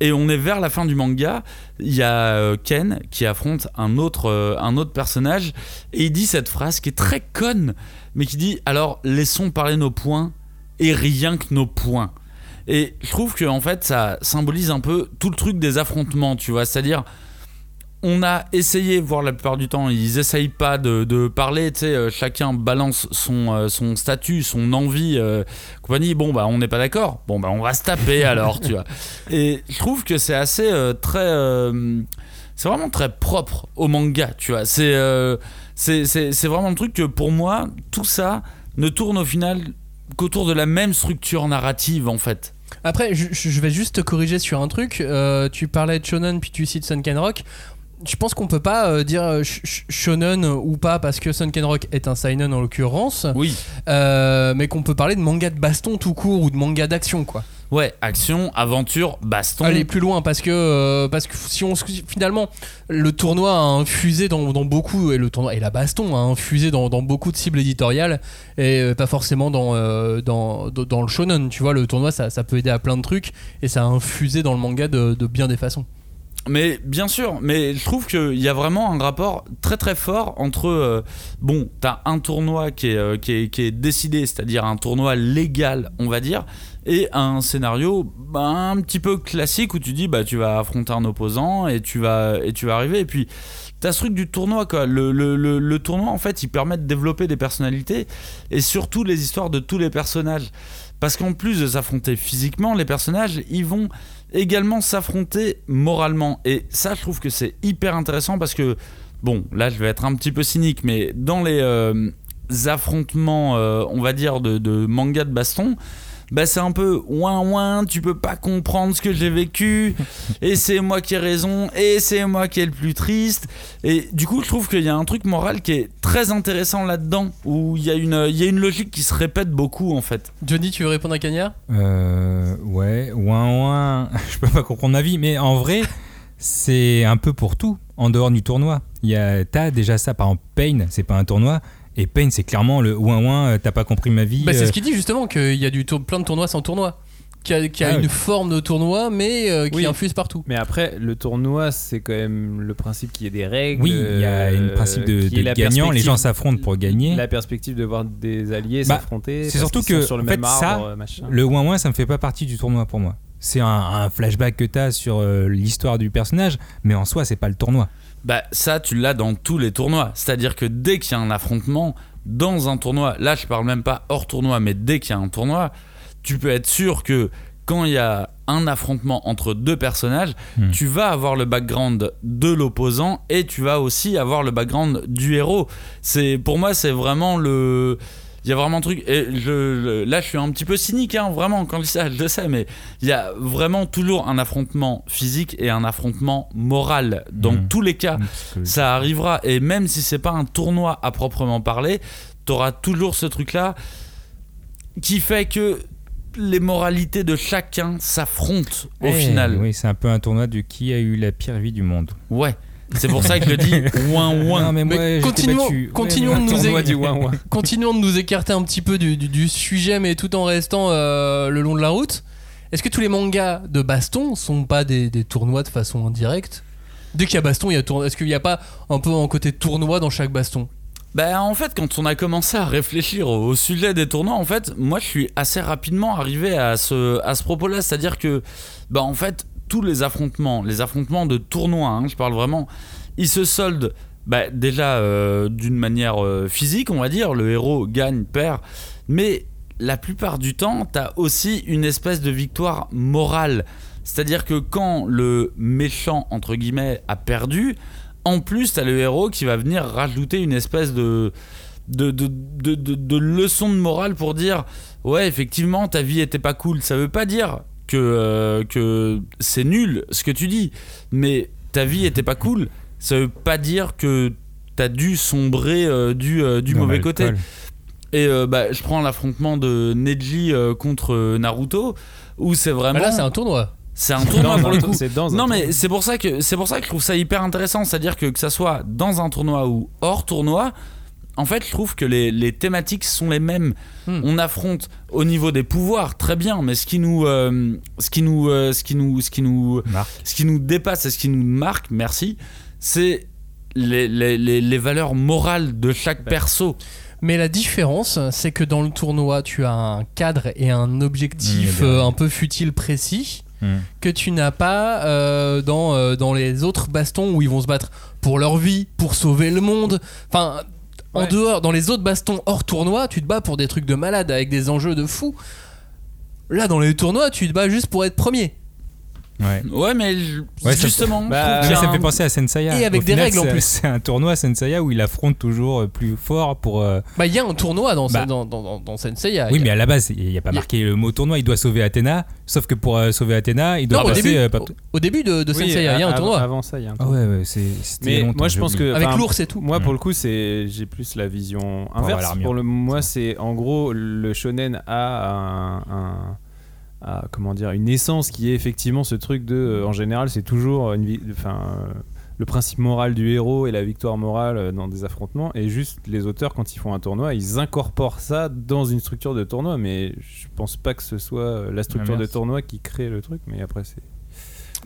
Et on est vers la fin du manga, il y a Ken qui affronte un autre, un autre personnage et il dit cette phrase qui est très conne, mais qui dit alors laissons parler nos points et rien que nos points. Et je trouve que en fait ça symbolise un peu tout le truc des affrontements, tu vois, c'est-à-dire on a essayé, voire la plupart du temps, ils essayent pas de, de parler, tu sais, euh, chacun balance son, euh, son statut, son envie, euh, compagnie, bon bah on n'est pas d'accord, bon bah on va se taper alors, tu vois. Et je trouve que c'est assez euh, très... euh, c'est vraiment très propre au manga, tu vois. C'est- c'est vraiment le truc que pour moi, tout ça ne tourne au final qu'autour de la même structure narrative en fait. Après, je, je vais juste te corriger sur un truc. Euh, tu parlais de Shonen puis tu cites Sunken Rock. Je pense qu'on peut pas euh, dire euh, sh- sh- shonen ou pas parce que Sunken Rock est un seinen en l'occurrence, Oui. euh, mais qu'on peut parler de manga de baston tout court ou de manga d'action quoi. Ouais, action, aventure, baston. Aller plus loin parce que euh, si on finalement le tournoi a infusé dans, beaucoup et le tournoi et la baston a infusé dans, beaucoup de cibles éditoriales et euh, pas forcément dans, euh, dans, le shonen tu vois le tournoi ça, peut aider à plein de trucs et ça a infusé dans le manga de bien des façons Mais bien sûr, mais je trouve qu'il y a vraiment un rapport très très fort entre euh, bon, t'as un tournoi qui est, euh, qui est, qui est décidé, c'est-à-dire un tournoi légal, on va dire, et un scénario bah, un petit peu classique où tu dis bah tu vas affronter un opposant et tu vas et tu vas arriver. Et puis T'as ce truc du tournoi quoi. Le, le, le, tournoi en fait il permet de développer des personnalités et surtout les histoires de tous les personnages. Parce qu'en plus de s'affronter physiquement, les personnages ils vont également s'affronter moralement. Et ça je trouve que c'est hyper intéressant parce que, bon là je vais être un petit peu cynique, mais dans les euh, affrontements euh, on va dire de, de manga de baston, bah c'est un peu ouin ouin, tu peux pas comprendre ce que j'ai vécu, et c'est moi qui ai raison, et c'est moi qui est le plus triste. Et du coup, je trouve qu'il y a un truc moral qui est très intéressant là-dedans, où il y, a une- il y a une logique qui se répète beaucoup en fait. Johnny tu veux répondre à Cagnard Euh, ouais, ouin ouin, je peux pas comprendre ma vie, mais en vrai, c'est un peu pour tout, en dehors du tournoi. Il y a, t'as déjà ça, par exemple, Pain, c'est pas un tournoi, et Pain, c'est clairement le ouin ouin, euh, t'as pas compris ma vie. bah, c'est euh, ce qu'il dit justement qu'il y a du tour- plein de tournois sans tournoi qui a, qui a Ah une forme de tournoi mais euh, qui Oui. infuse partout Mais après, le tournoi, c'est quand même le principe qu'il y ait des règles. Oui, il y a une euh, principe de, gagnant, les perspective- gens s'affrontent pour gagner. La perspective de voir des alliés Bah, s'affronter. c'est surtout que, sur le en même fait, ça, arbre, machin. Le ouin ouin, ça me fait pas partie du tournoi pour moi. C'est un, un flashback que t'as sur euh, l'histoire du personnage, mais en soi, c'est pas le tournoi. Bah ça, tu l'as dans tous les tournois. C'est-à-dire que dès qu'il y a un affrontement, dans un tournoi, là je parle même pas hors tournoi, mais dès qu'il y a un tournoi, tu peux être sûr que quand il y a un affrontement entre deux personnages, Hmm. tu vas avoir le background de l'opposant et tu vas aussi avoir le background du héros. C'est pour moi c'est vraiment le il y a vraiment un truc et je, je- là je suis un petit peu cynique hein, vraiment quand je dis ça je le sais mais il y a vraiment toujours un affrontement physique et un affrontement moral. Dans Hmm. tous les cas ça arrivera. Et même si c'est pas un tournoi à proprement parler t'auras toujours ce truc là qui fait que les moralités de chacun s'affrontent au Eh, final. Oui, c'est un peu un tournoi de qui a eu la pire vie du monde. ouais c'est pour ça que je le dis ouin ouin Non, mais moi, Mais j'étais continuons- battu. continuons Ouais, de nous tournoi é- du ouin ouin. Continuons de nous écarter un petit peu du, du- du sujet, mais tout en restant euh, le long de la route. Est-ce que tous les mangas de baston sont pas des, des tournois de façon indirecte? Dès qu'il y a baston, il y a tournoi. Est-ce qu'il n'y a pas un peu un côté tournoi dans chaque baston? Bah en fait quand on a commencé à réfléchir au, au sujet des tournois en fait moi je suis assez rapidement arrivé à ce, à ce propos là c'est à dire que bah en fait tous les affrontements les affrontements de tournois hein, je parle vraiment ils se soldent bah, déjà euh, d'une manière euh, physique on va dire le héros gagne perd mais la plupart du temps t'as aussi une espèce de victoire morale c'est à dire que quand le méchant entre guillemets a perdu en plus, t'as le héros qui va venir rajouter une espèce de, de, de, de- de leçon de morale pour dire Ouais, effectivement, ta vie était pas cool. Ça veut pas dire que, euh, que c'est nul ce que tu dis, mais ta vie était pas cool. Ça veut pas dire que t'as dû sombrer euh, du, euh, du mauvais côté. Et euh, bah, je prends l'affrontement de Neji euh, contre Naruto, où c'est Bah vraiment. Là, c'est un tournoi. c'est un tournoi Dans pour un- le coup. C'est dans un Non mais c'est pour ça que c'est pour ça que je trouve ça hyper intéressant, c'est-à-dire que que ça soit dans un tournoi ou hors tournoi, en fait, je trouve que les, les thématiques sont les mêmes. Hmm. On affronte au niveau des pouvoirs, très bien, mais ce qui nous, euh, ce qui nous, euh, ce qui nous, ce qui nous, ce qui nous dépasse et ce qui nous marque, merci, c'est les, les, les, valeurs morales de chaque perso. Mais la différence, c'est que dans le tournoi, tu as un cadre et un objectif Mmh, euh, un peu futile précis Hmm. que tu n'as pas euh, dans, euh, dans les autres bastons où ils vont se battre pour leur vie, pour sauver le monde. Enfin, en dehors, dans les autres bastons hors tournoi, tu te bats pour des trucs de malade avec des enjeux de fou. Là, dans les tournois, tu te bats juste pour être premier. Ouais. Ouais, mais Ouais, justement, Bah, Ah, mais ça me un- fait penser à Senseiya. Et avec Au des final, règles en c'est- plus. C'est un tournoi Senseiya où il affronte toujours euh, plus fort pour. euh, Bah, il y a un tournoi dans, Bah. dans, dans, dans, dans Senseiya. Oui, a- mais à la base, il n'y a pas a- marqué le mot tournoi. Il doit sauver Athéna. Sauf que pour euh, sauver Athéna, il doit Non, au passer. début, euh, par- au, au début de, de Oui, Senseiya, il y a un tournoi. Avant ça, il y a un Ah tournoi. ouais, ouais, c'est. c'était Mais longtemps, moi, je pense que. Avec enfin, l'ours et tout. Moi, Mm. pour le coup, c'est j'ai plus la vision inverse. Pour le moi, c'est en gros le shonen a un, a, comment dire une essence qui est effectivement ce truc de euh, en général, c'est toujours une enfin le principe moral du héros et la victoire morale euh, dans des affrontements et juste les auteurs quand ils font un tournoi, ils incorporent ça dans une structure de tournoi mais je pense pas que ce soit euh, la structure de merci. tournoi qui crée le truc mais après c'est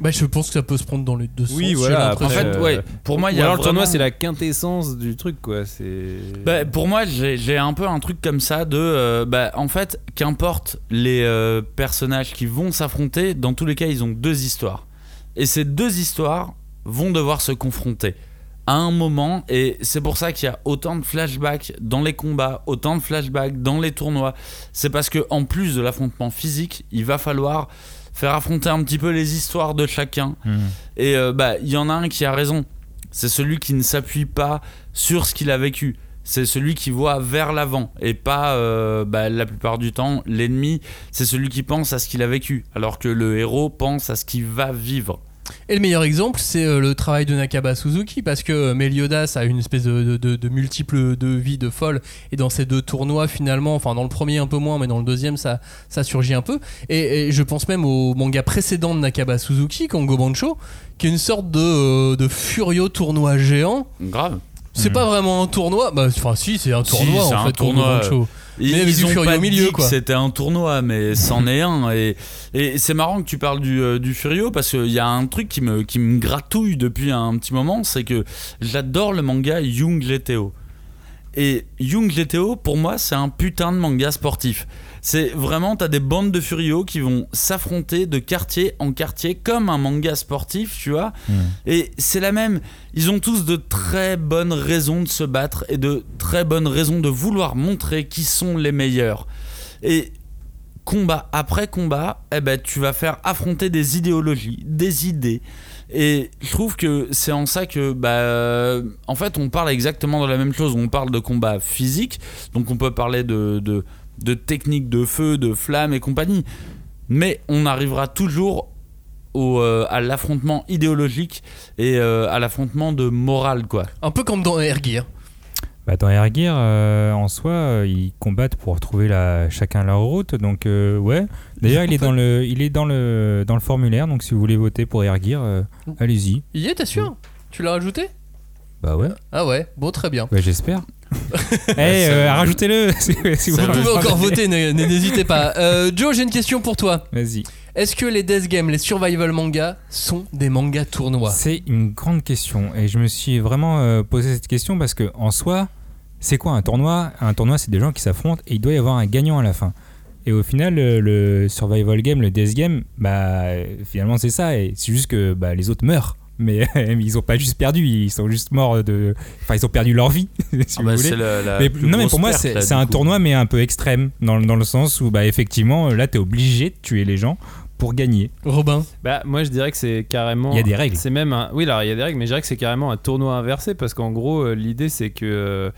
Bah, je pense que ça peut se prendre dans les deux sens. Oui, voilà. En fait, Euh, ouais, pour moi, il y a alors le tournoi c'est la quintessence du truc quoi, c'est Bah, pour moi, j'ai j'ai un peu un truc comme ça de. euh, bah, en fait, qu'importe les euh, personnages qui vont s'affronter, dans tous les cas, ils ont deux histoires. Et ces deux histoires vont devoir se confronter à un moment. Et c'est pour ça qu'il y a autant de flashbacks dans les combats, autant de flashbacks dans les tournois. C'est parce que en plus de l'affrontement physique, il va falloir faire affronter un petit peu les histoires de chacun. Mhm. Et euh, bah, il y en a un qui a raison. C'est celui qui ne s'appuie pas sur ce qu'il a vécu. C'est celui qui voit vers l'avant et pas euh, bah, la plupart du temps l'ennemi. C'est celui qui pense à ce qu'il a vécu, alors que le héros pense à ce qu'il va vivre. Et le meilleur exemple, c'est euh, le travail de Nakaba Suzuki, parce que euh, Meliodas a une espèce de, de, de, de multiples de vie de folle, et dans ces deux tournois, finalement, enfin dans le premier un peu moins, mais dans le deuxième, ça, ça surgit un peu. Et, et je pense même au manga précédent de Nakaba Suzuki, Kongo Bancho, qui est une sorte de, euh, de Furio tournoi géant. Grave. C'est Mhm. pas vraiment un tournoi, bah, enfin si, c'est un tournoi c'est en un fait, Kongo tournoi, Bancho. Ils, Mais ils ont Furio pas au milieu, dit que quoi. c'était un tournoi, mais c'en est un. Et, et c'est marrant que tu parles du, euh, du Furio parce qu'il y a un truc qui me, qui me gratouille depuis un petit moment, c'est que j'adore le manga Young GTO. Et Young GTO, pour moi, c'est un putain de manga sportif. C'est vraiment, t'as des bandes de Furio qui vont s'affronter de quartier en quartier comme un manga sportif, tu vois. Et c'est la même. Ils ont tous de très bonnes raisons de se battre et de très bonnes raisons de vouloir montrer qui sont les meilleurs. Et combat après combat, eh ben, tu vas faire affronter des idéologies, des idées. Et je trouve que c'est en ça que, bah, en fait, on parle exactement de la même chose. On parle de combat physique, donc on peut parler de, de, de techniques de feu, de flammes et compagnie. Mais on arrivera toujours au, euh, à l'affrontement idéologique et euh, à l'affrontement de morale, quoi. Un peu comme dans Air Gear. Bah, dans Air Gear, euh, en soi, euh, ils combattent pour trouver la, chacun leur route. Donc, euh, ouais. D'ailleurs, il est dans le, il est dans le, dans le formulaire. Donc, si vous voulez voter pour Air Gear, euh, allez-y. Il y est, t'es sûr? Tu l'as rajouté? Bah ouais. Ah ouais, bon, très bien. Ouais, j'espère. Eh, euh, rajoutez-le si, si Vous voulez. pouvez encore voter, n'hésitez pas. Euh, Joe, j'ai une question pour toi. Vas-y. Est-ce que les death games, les survival mangas, sont des mangas tournois? C'est une grande question et je me suis vraiment euh, posé cette question parce que en soi, c'est quoi un tournoi? Un tournoi, c'est des gens qui s'affrontent et il doit y avoir un gagnant à la fin. Et au final, le, le survival game, le death game, bah euh, finalement c'est ça et c'est juste que bah, les autres meurent. Mais ils ont pas juste perdu, ils sont juste morts de. Enfin, ils ont perdu leur vie. si Ah vous bah, voulez. c'est la- la mais, non, mais pour moi, c'est un coup. tournoi, mais un peu extrême, dans, le- dans le sens où, bah, effectivement, là, t'es obligé de tuer les gens pour gagner. Robin Bah, moi je dirais que c'est carrément. Il y a des règles. C'est même un. Oui, alors il y a des règles, mais je dirais que c'est carrément un tournoi inversé parce qu'en gros, euh, l'idée c'est que euh,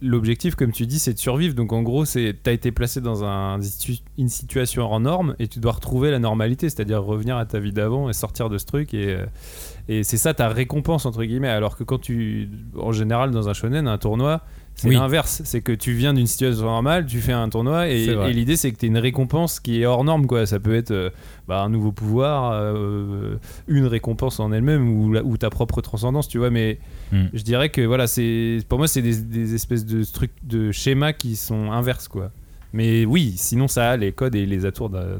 l'objectif, comme tu dis, c'est de survivre. Donc en gros, c'est t'as été placé dans un, une situation hors norme et tu dois retrouver la normalité, c'est-à-dire revenir à ta vie d'avant et sortir de ce truc. Et, euh, et c'est ça ta récompense, entre guillemets. Alors que quand tu. En général, dans un shonen, un tournoi. C'est Oui. l'inverse, c'est que tu viens d'une situation normale, tu fais un tournoi et, l'idée c'est que tu une récompense qui est hors norme quoi. Ça peut être euh, bah, un nouveau pouvoir, euh, une récompense en elle-même ou, ta propre transcendance, tu vois. Mais Hmm. je dirais que voilà, c'est pour moi c'est des, des espèces de trucs de schémas qui sont inverses quoi. Mais oui, sinon ça a les codes et les atours d'un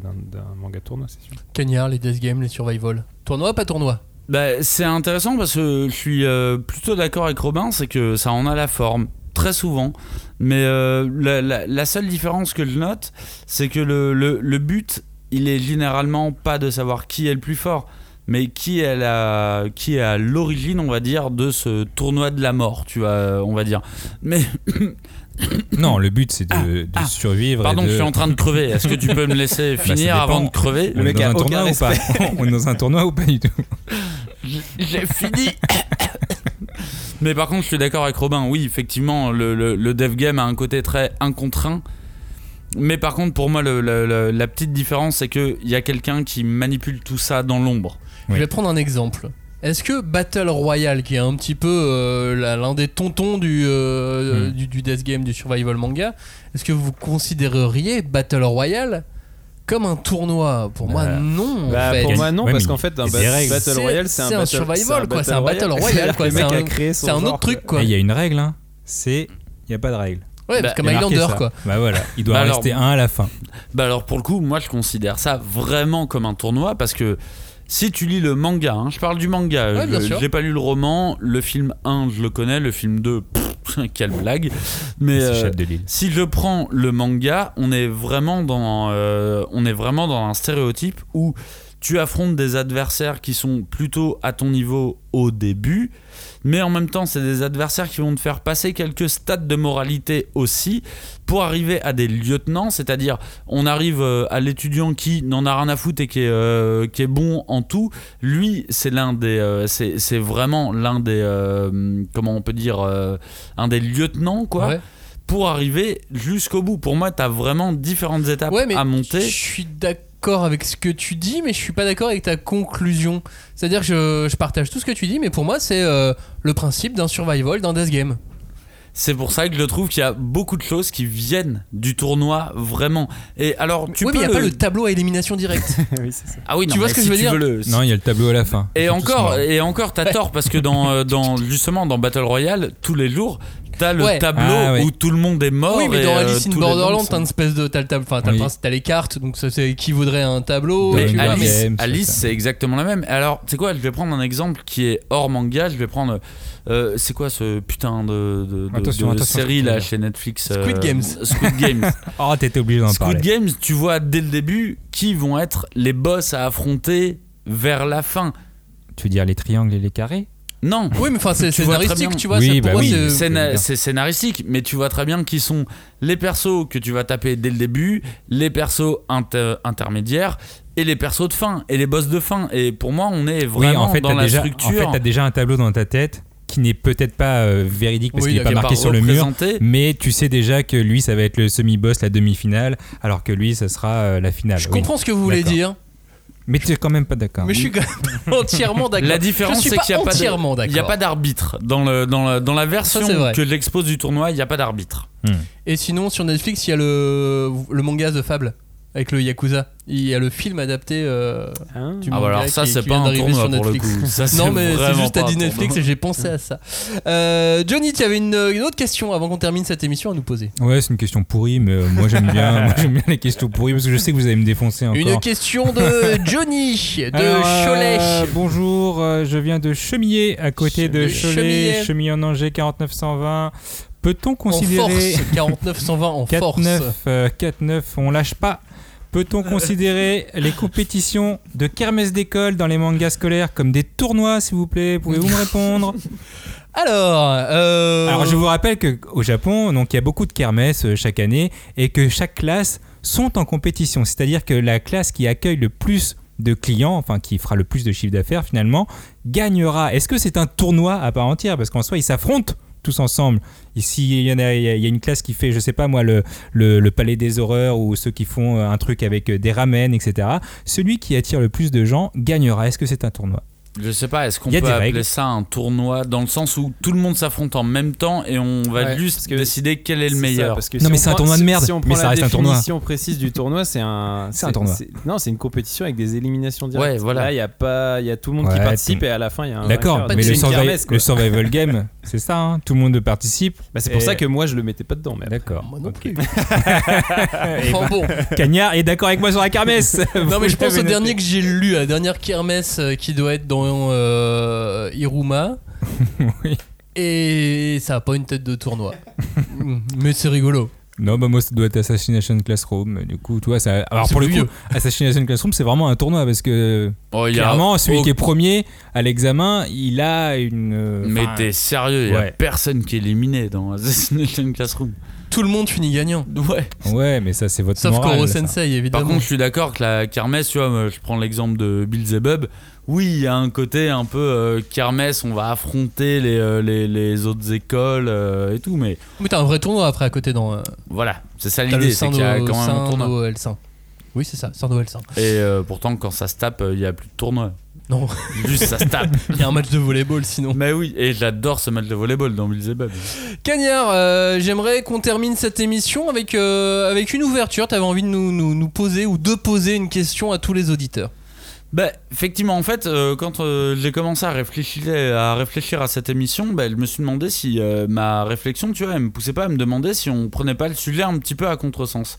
manga tournoi, c'est sûr. Cagnard, les death games, les survival. Tournoi, pas tournoi? Bah, c'est intéressant parce que je suis euh, plutôt d'accord avec Robin, c'est que ça en a la forme très souvent. Mais euh, la, la- la seule différence que je note, c'est que le, le- le but, il est généralement pas de savoir qui est le plus fort, mais qui est, la, qui est à l'origine, on va dire, de ce tournoi de la mort, tu vois, on va dire. Mais Non, le but, c'est de, de ah. survivre. et pardon, de... je suis en train de crever. Est-ce que tu peux me laisser Bah, finir ça avant de crever On est dans un tournoi ou pas On est dans un tournoi ou pas du tout J'ai fini. Mais par contre, je suis d'accord avec Robin. Oui, effectivement, le, le, le dev game a un côté très incontrait. Mais par contre, pour moi, le- le- le- la petite différence, c'est qu'il y a quelqu'un qui manipule tout ça dans l'ombre. Je vais prendre un exemple. Est-ce que Battle Royale, qui est un petit peu euh, l'un des tontons du, euh, Hmm. du, du death game, du survival manga, est-ce que vous considéreriez Battle Royale comme un tournoi Pour moi, Bah, non. en Bah, fait. pour moi non Ouais, parce mais qu'en fait un il des règles. battle C'est- royale c'est un, c'est un battle- survival, quoi, c'est un battle royale, quoi, Le c'est un- a créé son C'est un genre, autre truc, quoi. Et Il y a une règle, hein. c'est. Il n'y a pas de règle. Ouais, Bah, comme Il y a marqué Highlander, ça. quoi. Bah voilà, il doit Bah en alors- rester un à la fin. Bah alors, pour le coup, moi, je considère ça vraiment comme un tournoi parce que si tu lis le manga, hein, je parle du manga, Ouais, bien je- sûr. j'ai pas lu le roman, le film 1, je le connais, le film 2, pff, quelle blague. Mais. Euh. Si je prends le manga, on est vraiment dans, euh, on est vraiment dans un stéréotype où tu affrontes des adversaires qui sont plutôt à ton niveau au début, mais en même temps, c'est des adversaires qui vont te faire passer quelques stades de moralité aussi pour arriver à des lieutenants, c'est-à-dire on arrive euh, à l'étudiant qui n'en a rien à foutre et qui est, euh, qui est bon en tout. Lui, c'est l'un des, euh, c'est c'est vraiment l'un des, euh, comment on peut dire, un des lieutenants quoi Ouais. pour arriver jusqu'au bout. Pour moi, tu as vraiment différentes étapes Ouais, mais à je monter. suis d'accord avec ce que tu dis, mais je suis pas d'accord avec ta conclusion. C'est-à-dire que je, je partage tout ce que tu dis, mais pour moi, c'est euh, le principe d'un survival, d'un death game. C'est pour ça que je trouve qu'il y a beaucoup de choses qui viennent du tournoi vraiment. Et alors, tu oui, peux mais il n'y a pas le tableau à élimination directe. oui, c'est ça. Ah oui, Tu vois ce que si je veux dire le- Non, il y a le tableau à la fin. Et encore, et encore, t'as tort parce que dans, euh, dans justement dans Battle Royale, tous les jours, t'as le Ouais. tableau Ah, où tout le monde est mort. oui, mais dans euh, Alice in tous les Borderland, t'as une espèce de. T'as le tab- enfin, t'as le Oui. les cartes, donc ça c'est équivaudrait à un tableau. Mais tu vois, Alice, c'est Alice, ça. c'est exactement la même. Alors, tu sais quoi, je vais prendre un exemple qui est hors manga. Je vais prendre. euh, c'est quoi ce putain de, de, de- Attention, de attention, série là chez Netflix Squid euh, Games. Squid Games. Oh, t'étais obligé d'en Squid parler. Games, tu vois dès le début qui vont être les boss à affronter vers la fin. Tu veux dire les triangles et les carrés? Non. Oui, mais enfin, c'est scénaristique, tu vois. Oui, c'est- bah oui, c'est- scénaristique, mais tu vois très bien qui sont les persos que tu vas taper dès le début, les persos inter- intermédiaires et les persos de fin et les boss de fin. Et pour moi, on est Oui, vraiment en fait, dans la déjà, en structure. fait, t'as déjà un tableau dans ta tête qui n'est peut-être pas euh, véridique parce Oui, qu'il n'est pas marqué pas sur le mur. Mais tu sais déjà que lui, ça va être le semi-boss, la demi-finale, alors que lui, ça sera euh, la finale. Je Oui. comprends ce que vous voulez dire, Mais tu es quand même pas d'accord. mais je suis quand même entièrement d'accord. La différence, c'est pas qu'il n'y a pas d'arbitre dans le dans la, dans la version que j'expose du tournoi. Il n'y a pas d'arbitre. Et sinon, sur Netflix, il y a le, le manga The Fable avec le Yakuza. Il y a le film adapté euh, Hein du Ah, manga bah alors ça, qui- c'est qui pas vient un d'arriver tournoi pour le Netflix. coup. Ça, Non, mais c'est juste à dit Netflix et j'ai pensé à ça. Euh, Johnny, tu avais une, une autre question avant qu'on termine cette émission à nous poser. Ouais, c'est une question pourrie, mais euh, moi j'aime bien, moi, j'aime bien les questions pourries parce que je sais que vous allez me défoncer encore. Une question de Johnny de Alors, euh, Cholet. bonjour, je viens de Chemillé, à côté de De Cholet, Chemillé. En Angers 4920. Peut-on En considérer force, 49-120 en force. 4-9, euh, 4-9, on lâche pas. Peut-on considérer les compétitions de kermesse d'école dans les mangas scolaires comme des tournois, s'il vous plaît? Pouvez-vous me répondre? Alors, euh, Alors, je vous rappelle qu'au Japon, donc il y a beaucoup de kermesses euh, chaque année et que chaque classe sont en compétition. C'est-à-dire que la classe qui accueille le plus de clients, enfin qui fera le plus de chiffre d'affaires finalement, gagnera. Est-ce que c'est un tournoi à part entière? Parce qu'en soi, ils s'affrontent tous ensemble. Ici, il y, en a, une classe qui fait, je sais pas moi, le, le, le palais des horreurs ou ceux qui font euh, un truc avec euh, des ramen, etc. Celui qui attire le plus de gens gagnera. Est-ce que c'est un tournoi? Je sais pas, est-ce qu'on peut appeler règles. ça un tournoi dans le sens où tout le monde s'affronte en même temps et on va Ouais, juste parce que décider quel est le ça, meilleur parce que Non, si mais c'est un tournoi de merde, Si on mais prend ça la reste un tournoi. définition précise du tournoi, c'est un. C'est un tournoi. Non, c'est une compétition avec des éliminations directes. Ouais, voilà. Là, il y a pas, il y a tout le monde qui participe et à la fin, il y a un. D'accord, mais le, une survi- kermesse, quoi. le survival game, c'est ça, hein, tout le monde participe. Bah, c'est pour ça que moi, je le mettais pas dedans. D'accord. Moi non plus. Bon. Cagnard est d'accord avec moi sur la kermesse. Non mais je pense au dernier que j'ai lu, la dernière kermesse euh, qui doit être dans euh, Iruma. Oui. Et ça a pas une tête de tournoi. Mais c'est rigolo. Non, bah moi ça doit être Assassination Classroom. Du coup, tu vois, ça. Alors pour le plus coup, Assassination Classroom, c'est vraiment un tournoi parce que Oh, a- clairement, celui oh, qui est premier à l'examen, il a une. euh, Mais enfin, t'es sérieux, il y a ouais. personne qui est éliminé dans Assassination Classroom. Tout le monde finit gagnant. Ouais. Ouais, mais ça c'est votre Sauf morale, Koro ça. Sensei, Par évidemment. contre, je suis d'accord que la kermesse, tu vois, je prends l'exemple de Beelzebub. Oui, il y a un côté un peu euh, kermesse, on va affronter les, euh, les, les autres écoles euh, et tout, mais Mais t'as un vrai tournoi après à côté dans. euh, voilà, c'est ça l'idée, c'est qu'il y a quand même un tournoi. Sando L100. Oui, c'est ça, Sando L100. Et pourtant, quand ça se tape, il y a plus de tournoi. Non, Juste ça se tape. il y a un match de volleyball sinon. Mais oui, et j'adore ce match de volleyball dans Beelzebub. Cagnard, euh, j'aimerais qu'on termine cette émission avec, euh, avec une ouverture. T'avais envie de nous, nous, nous poser ou de poser une question à tous les auditeurs. Bah, effectivement, en fait, euh, quand euh, j'ai commencé à réfléchir, à cette émission, bah, je me suis demandé si euh, ma réflexion, tu vois, elle me poussait pas à me demander si on prenait pas le sujet un petit peu à contresens.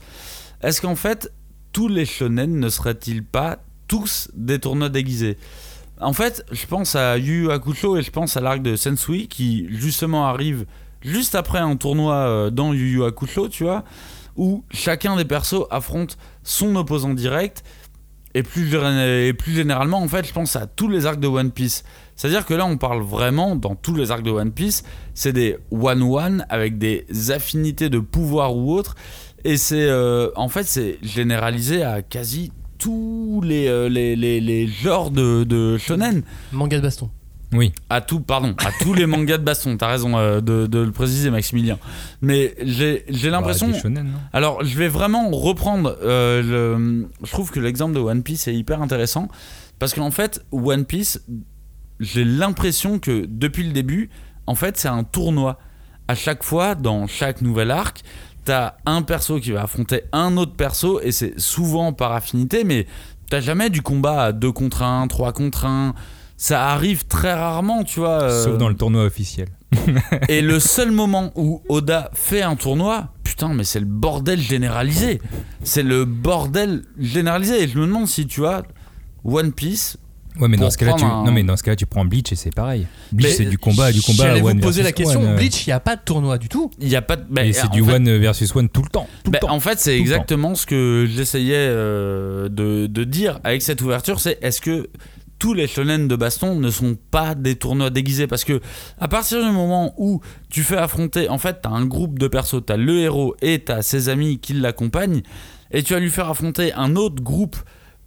Est-ce qu'en fait, tous les shonen ne seraient-ils pas tous des tournois déguisés? En fait, je pense à Yu Hakusho et je pense à l'arc de Sensui qui justement arrive juste après un tournoi dans Yu Yu Hakusho, tu vois, où chacun des persos affronte son opposant direct et plus, généralement, en fait, je pense à tous les arcs de One Piece. C'est-à-dire que là, on parle vraiment, dans tous les arcs de One Piece, c'est des one-one avec des affinités de pouvoir ou autre. Et c'est, euh, en fait, c'est généralisé à quasi tous les, euh, les, les, les genres de, de shonen. Manga de baston. Oui. À tout, pardon, à tous les mangas de baston. T'as raison euh, de, de le préciser, Maximilien. Mais j'ai l'impression. Bah, non Alors, je vais vraiment reprendre. euh, le... Je trouve que l'exemple de One Piece est hyper intéressant parce qu'en fait, One Piece, j'ai l'impression que depuis le début, en fait, c'est un tournoi. À chaque fois, dans chaque nouvel arc, t'as un perso qui va affronter un autre perso et c'est souvent par affinité, mais t'as jamais du combat à 2 contre 1, 3 contre 1. Ça arrive très rarement, tu vois. euh, Sauf dans le tournoi officiel. et le seul moment où Oda fait un tournoi, putain, mais c'est le bordel généralisé. C'est le bordel généralisé. Et je me demande si tu vois One Piece. Ouais, mais dans ce cas-là, tu... un- non, mais dans ce cas tu prends Bleach et c'est pareil. Bleach, c'est du combat, du combat J'allais vous poser la question. one, Bleach, il n'y a pas de tournoi du tout. Il y a pas de. bah, et c'est du fait- one versus one tout le temps. Tout bah, le temps. en fait, c'est exactement ce que j'essayais euh, de, de dire avec cette ouverture. C'est est-ce que tous les shonen de baston ne sont pas des tournois déguisés parce que à partir du moment où tu fais affronter, en fait, t'as un groupe de persos, t'as le héros et t'as ses amis qui l'accompagnent, et tu vas lui faire affronter un autre groupe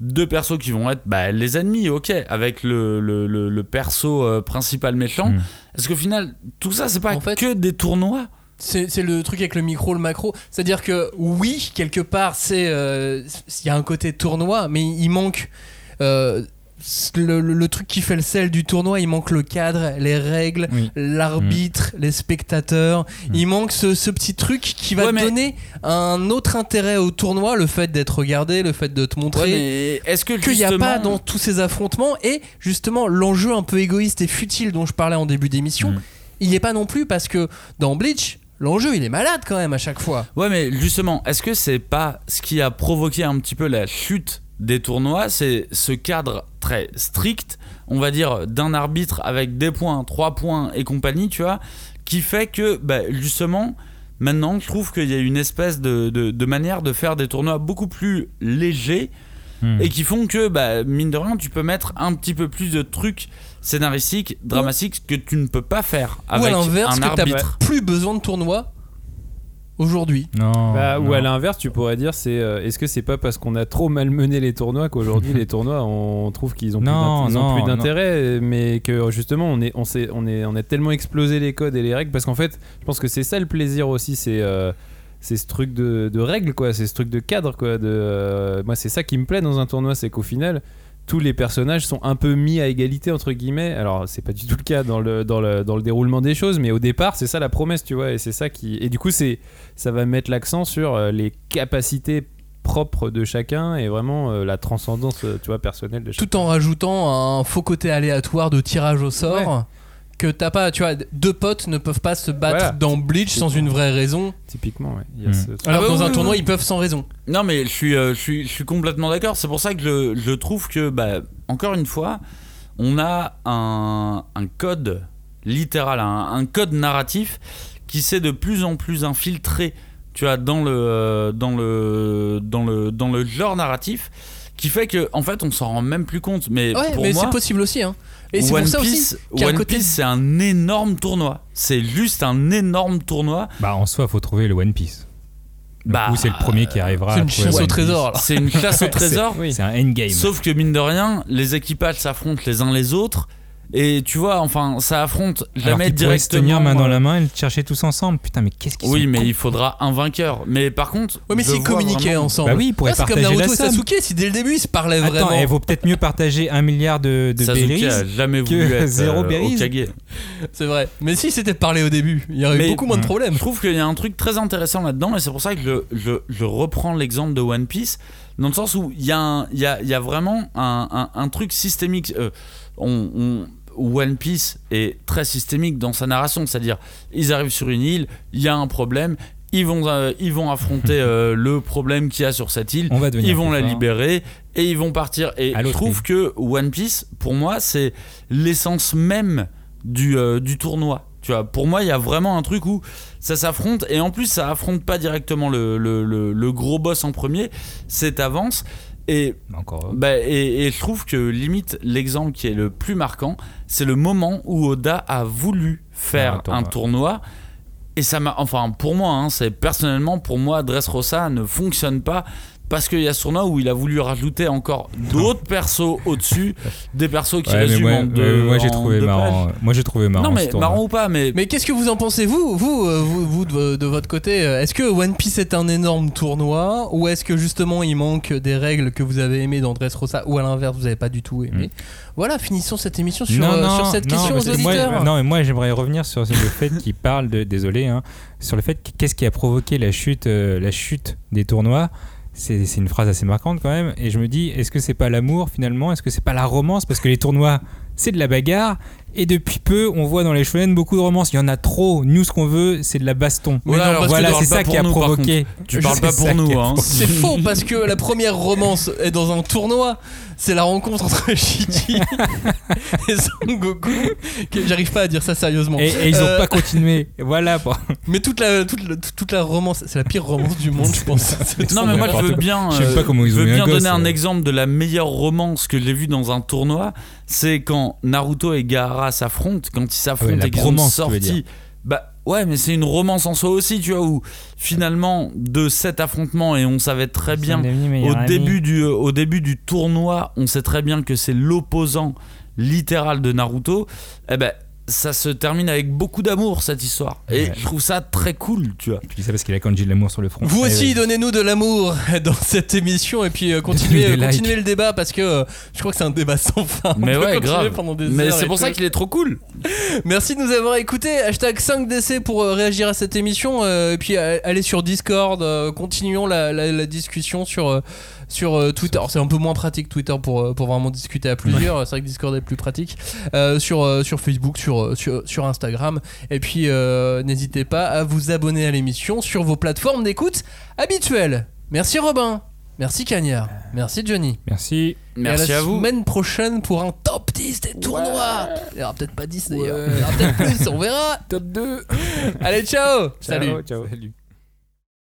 de persos qui vont être bah, les ennemis, ok, avec le, le, le, le perso euh, principal méchant. Mm. Parce qu'au final, tout ça, c'est pas En fait- que des tournois. C'est c'est le truc avec le micro, le macro. C'est-à-dire que oui, quelque part, c'est euh, il y a un côté tournoi, mais il manque euh, le, le- le truc qui fait le sel du tournoi. Il manque le cadre, les règles, Oui. l'arbitre, les spectateurs. Il manque ce, ce petit truc qui va Ouais, te mais- donner un autre intérêt au tournoi, le fait d'être regardé, le fait de te montrer. Ouais, mais est-ce que qu'il n'y a pas dans tous ces affrontements et justement l'enjeu un peu égoïste et futile dont je parlais en début d'émission, Mm. il n'y est pas non plus parce que dans Bleach, l'enjeu il est malade quand même à chaque fois. Ouais, mais justement, est-ce que c'est pas ce qui a provoqué un petit peu la chute des tournois C'est ce cadre très strict, on va dire, d'un arbitre avec des points, trois points et compagnie, tu vois, qui fait que, bah, justement, maintenant, je trouve qu'il y a une espèce de, de- de manière de faire des tournois beaucoup plus légers Hmm. et qui font que, bah, mine de rien, tu peux mettre un petit peu plus de trucs scénaristiques, dramatiques que tu ne peux pas faire Ou à avec l'inverse, un que arbitre. plus besoin de tournoi aujourd'hui. Non. Bah, ou non. à l'inverse, tu pourrais dire, c'est euh, est-ce que c'est pas parce qu'on a trop malmené les tournois qu'aujourd'hui les tournois, on trouve qu'ils ont plus Non, d'intérêt, mais que justement on est, on s'est, on est, on a tellement explosé les codes et les règles parce qu'en fait, je pense que c'est ça le plaisir aussi, c'est euh, c'est ce truc de, de règles quoi, c'est ce truc de cadre quoi. De, euh, moi, c'est ça qui me plaît dans un tournoi, c'est qu'au final. Tous les personnages sont un peu mis à égalité entre guillemets. Alors c'est pas du tout le cas dans le, dans le, dans le déroulement des choses, mais au départ c'est ça la promesse, tu vois, et c'est ça qui et du coup c'est ça va mettre l'accent sur euh, les capacités propres de chacun et vraiment euh, la transcendance euh, tu vois personnelle de chacun. Tout en rajoutant un faux côté aléatoire de tirage au sort. Que t'as pas, tu vois, deux potes ne peuvent pas se battre Voilà. dans Bleach sans une vraie raison. Typiquement, ouais. Il y a Mm. ce- Alors bah que dans oui, un oui, tournoi, oui. ils peuvent sans raison. Non, mais je suis, euh, je suis, je suis complètement d'accord. C'est pour ça que je, je trouve que, bah, encore une fois, on a un, un code littéral, un, un code narratif qui s'est de plus en plus infiltré, tu vois, dans le, euh, dans le, dans le, dans le genre narratif, qui fait que, en fait, on s'en rend même plus compte. Mais Ouais, pour mais moi, c'est possible aussi. Hein. Et c'est One pour ça aussi Piece, One côté Piece, c'est un énorme tournoi. C'est juste un énorme tournoi. Bah, en soi, faut trouver le One Piece. Du Bah, coup, c'est le premier qui arrivera. C'est à une trouver chasse One au trésor. C'est une chasse au trésor. Oui. C'est un endgame. Sauf que mine de rien, les équipages s'affrontent les uns les autres. Et tu vois, enfin, ça affronte jamais qu'ils pourraient se directement. tenir main dans euh, la main et le chercher tous ensemble. Putain, mais qu'est-ce qu'ils Oui, mais il faudra un vainqueur. Mais par contre. Ouais, mais s'ils communiquaient vraiment- ensemble. Bah oui, ils pourraient comme partager Naruto la. Sasuke, si dès le début ils se parlaient Attends, vraiment. il vaut peut-être mieux partager un milliard de, de Sasuke berries. a jamais que voulu être zéro euh. C'est vrai. Mais si c'était parlé au début, il y aurait eu beaucoup moins de Mm. problèmes. Je trouve qu'il y a un truc très intéressant là-dedans, et c'est pour ça que je, je, je reprends l'exemple de One Piece, dans le sens où il y, a un- il y, a, il y a vraiment un, un- un truc systémique. euh, on, on- One Piece est très systémique dans sa narration, c'est-à-dire ils arrivent sur une île, il y a un problème. Ils vont, euh, ils vont affronter euh, le problème qu'il y a sur cette île. On va devenir Ils vont la fort. libérer et ils vont partir. Et je trouve que One Piece, pour moi, c'est l'essence même du, euh, du tournoi. Tu vois, pour moi, il y a vraiment un truc où ça s'affronte et en plus, ça affronte pas directement le, le, le- le gros boss en premier, c'est avance. Et, Encore. heureux. bah, et, et je trouve que limite, l'exemple qui est le plus marquant, c'est le moment où Oda a voulu faire Ah, un tournoi. Et ça m'a. Enfin, pour moi, hein, c'est personnellement, pour moi, Dressrosa ne fonctionne pas parce qu'il y a ce tournoi où il a voulu rajouter encore d'autres persos au-dessus, des persos qui Ouais, résument moi, en deux. ouais, moi, j'ai trouvé marrant. pages. Moi j'ai trouvé marrant. Non, mais marrant ou pas, mais. Mais qu'est-ce que vous en pensez, vous, vous, euh, vous, vous, de, de votre côté euh, Est-ce que One Piece est un énorme tournoi Ou est-ce que justement il manque des règles que vous avez aimées dans Dressrosa Ou à l'inverse, vous n'avez pas du tout aimé Voilà, finissons cette émission sur, non, euh, non, sur cette non, question aux moi- auditeurs. non, mais moi j'aimerais revenir sur le fait qu'il parle de, désolé, hein, sur le fait que- qu'est-ce qui a provoqué la chute, euh, la chute des tournois. C'est une phrase assez marquante quand même. Et je me dis, est-ce que c'est pas l'amour finalement? Est-ce que c'est pas la romance? Parce que les tournois, c'est de la bagarre. Et depuis peu, on voit dans les shonen beaucoup de romances. Il y en a trop. Nous, ce qu'on veut, c'est de la baston. Que voilà, tu c'est ça qui a nous, provoqué. Tu parles pas pour nous, a hein. C'est faux parce que la première romance est dans un tournoi. C'est la rencontre entre Shiji et Son Goku. Que J'arrive pas à dire ça sérieusement. Et, et ils ont Euh, pas continué. Voilà. bon. Mais toute la, toute, la, toute la romance, c'est la pire romance du monde, je pense. Non mais moi je veux bien, Je sais euh, pas comment ils je ont veux un bien gosse, donner un euh. exemple de la meilleure romance que j'ai vue dans un tournoi. C'est quand Naruto et Gaara s'affrontent, quand ils s'affrontent Ah ouais, et qu'ils dire. Bah ouais, mais c'est une romance en soi aussi, tu vois, où finalement de cet affrontement et on savait très bien au début du euh, au début du tournoi, on sait très bien que c'est l'opposant littéral de Naruto. Eh ben ça se termine avec beaucoup d'amour cette histoire et Ouais. je trouve ça très cool, tu vois. Je dis ça parce qu'il a kanji de l'amour sur le front. Vous Allez, aussi, donnez-nous de l'amour dans cette émission et puis euh, continuez, des continuez likes. le débat parce que euh, je crois que c'est un débat sans fin. On Mais ouais, grave. pendant des Mais c'est et pour ça qu'il est trop cool. Merci de nous avoir écoutés. Hashtag 5DC pour euh, réagir à cette émission. euh, et puis euh, allez sur Discord. euh, continuons la, la- la discussion sur, euh, sur euh, Twitter. Alors, C'est un peu moins pratique Twitter pour, euh, pour vraiment discuter à plusieurs. C'est vrai que Discord est plus pratique. Euh, sur, euh, sur Facebook, sur, sur, sur Instagram. Et puis euh, n'hésitez pas à vous abonner à l'émission sur vos plateformes d'écoute habituelles. Merci Robin. Merci Cagnard. Merci Johnny. Merci. Merci et à à la vous. semaine prochaine pour un top 10 des tournois. Il y aura peut-être pas 10 d'ailleurs. Il y aura peut-être plus, on verra. Top 2. Allez, ciao. Salut. Ciao. Salut.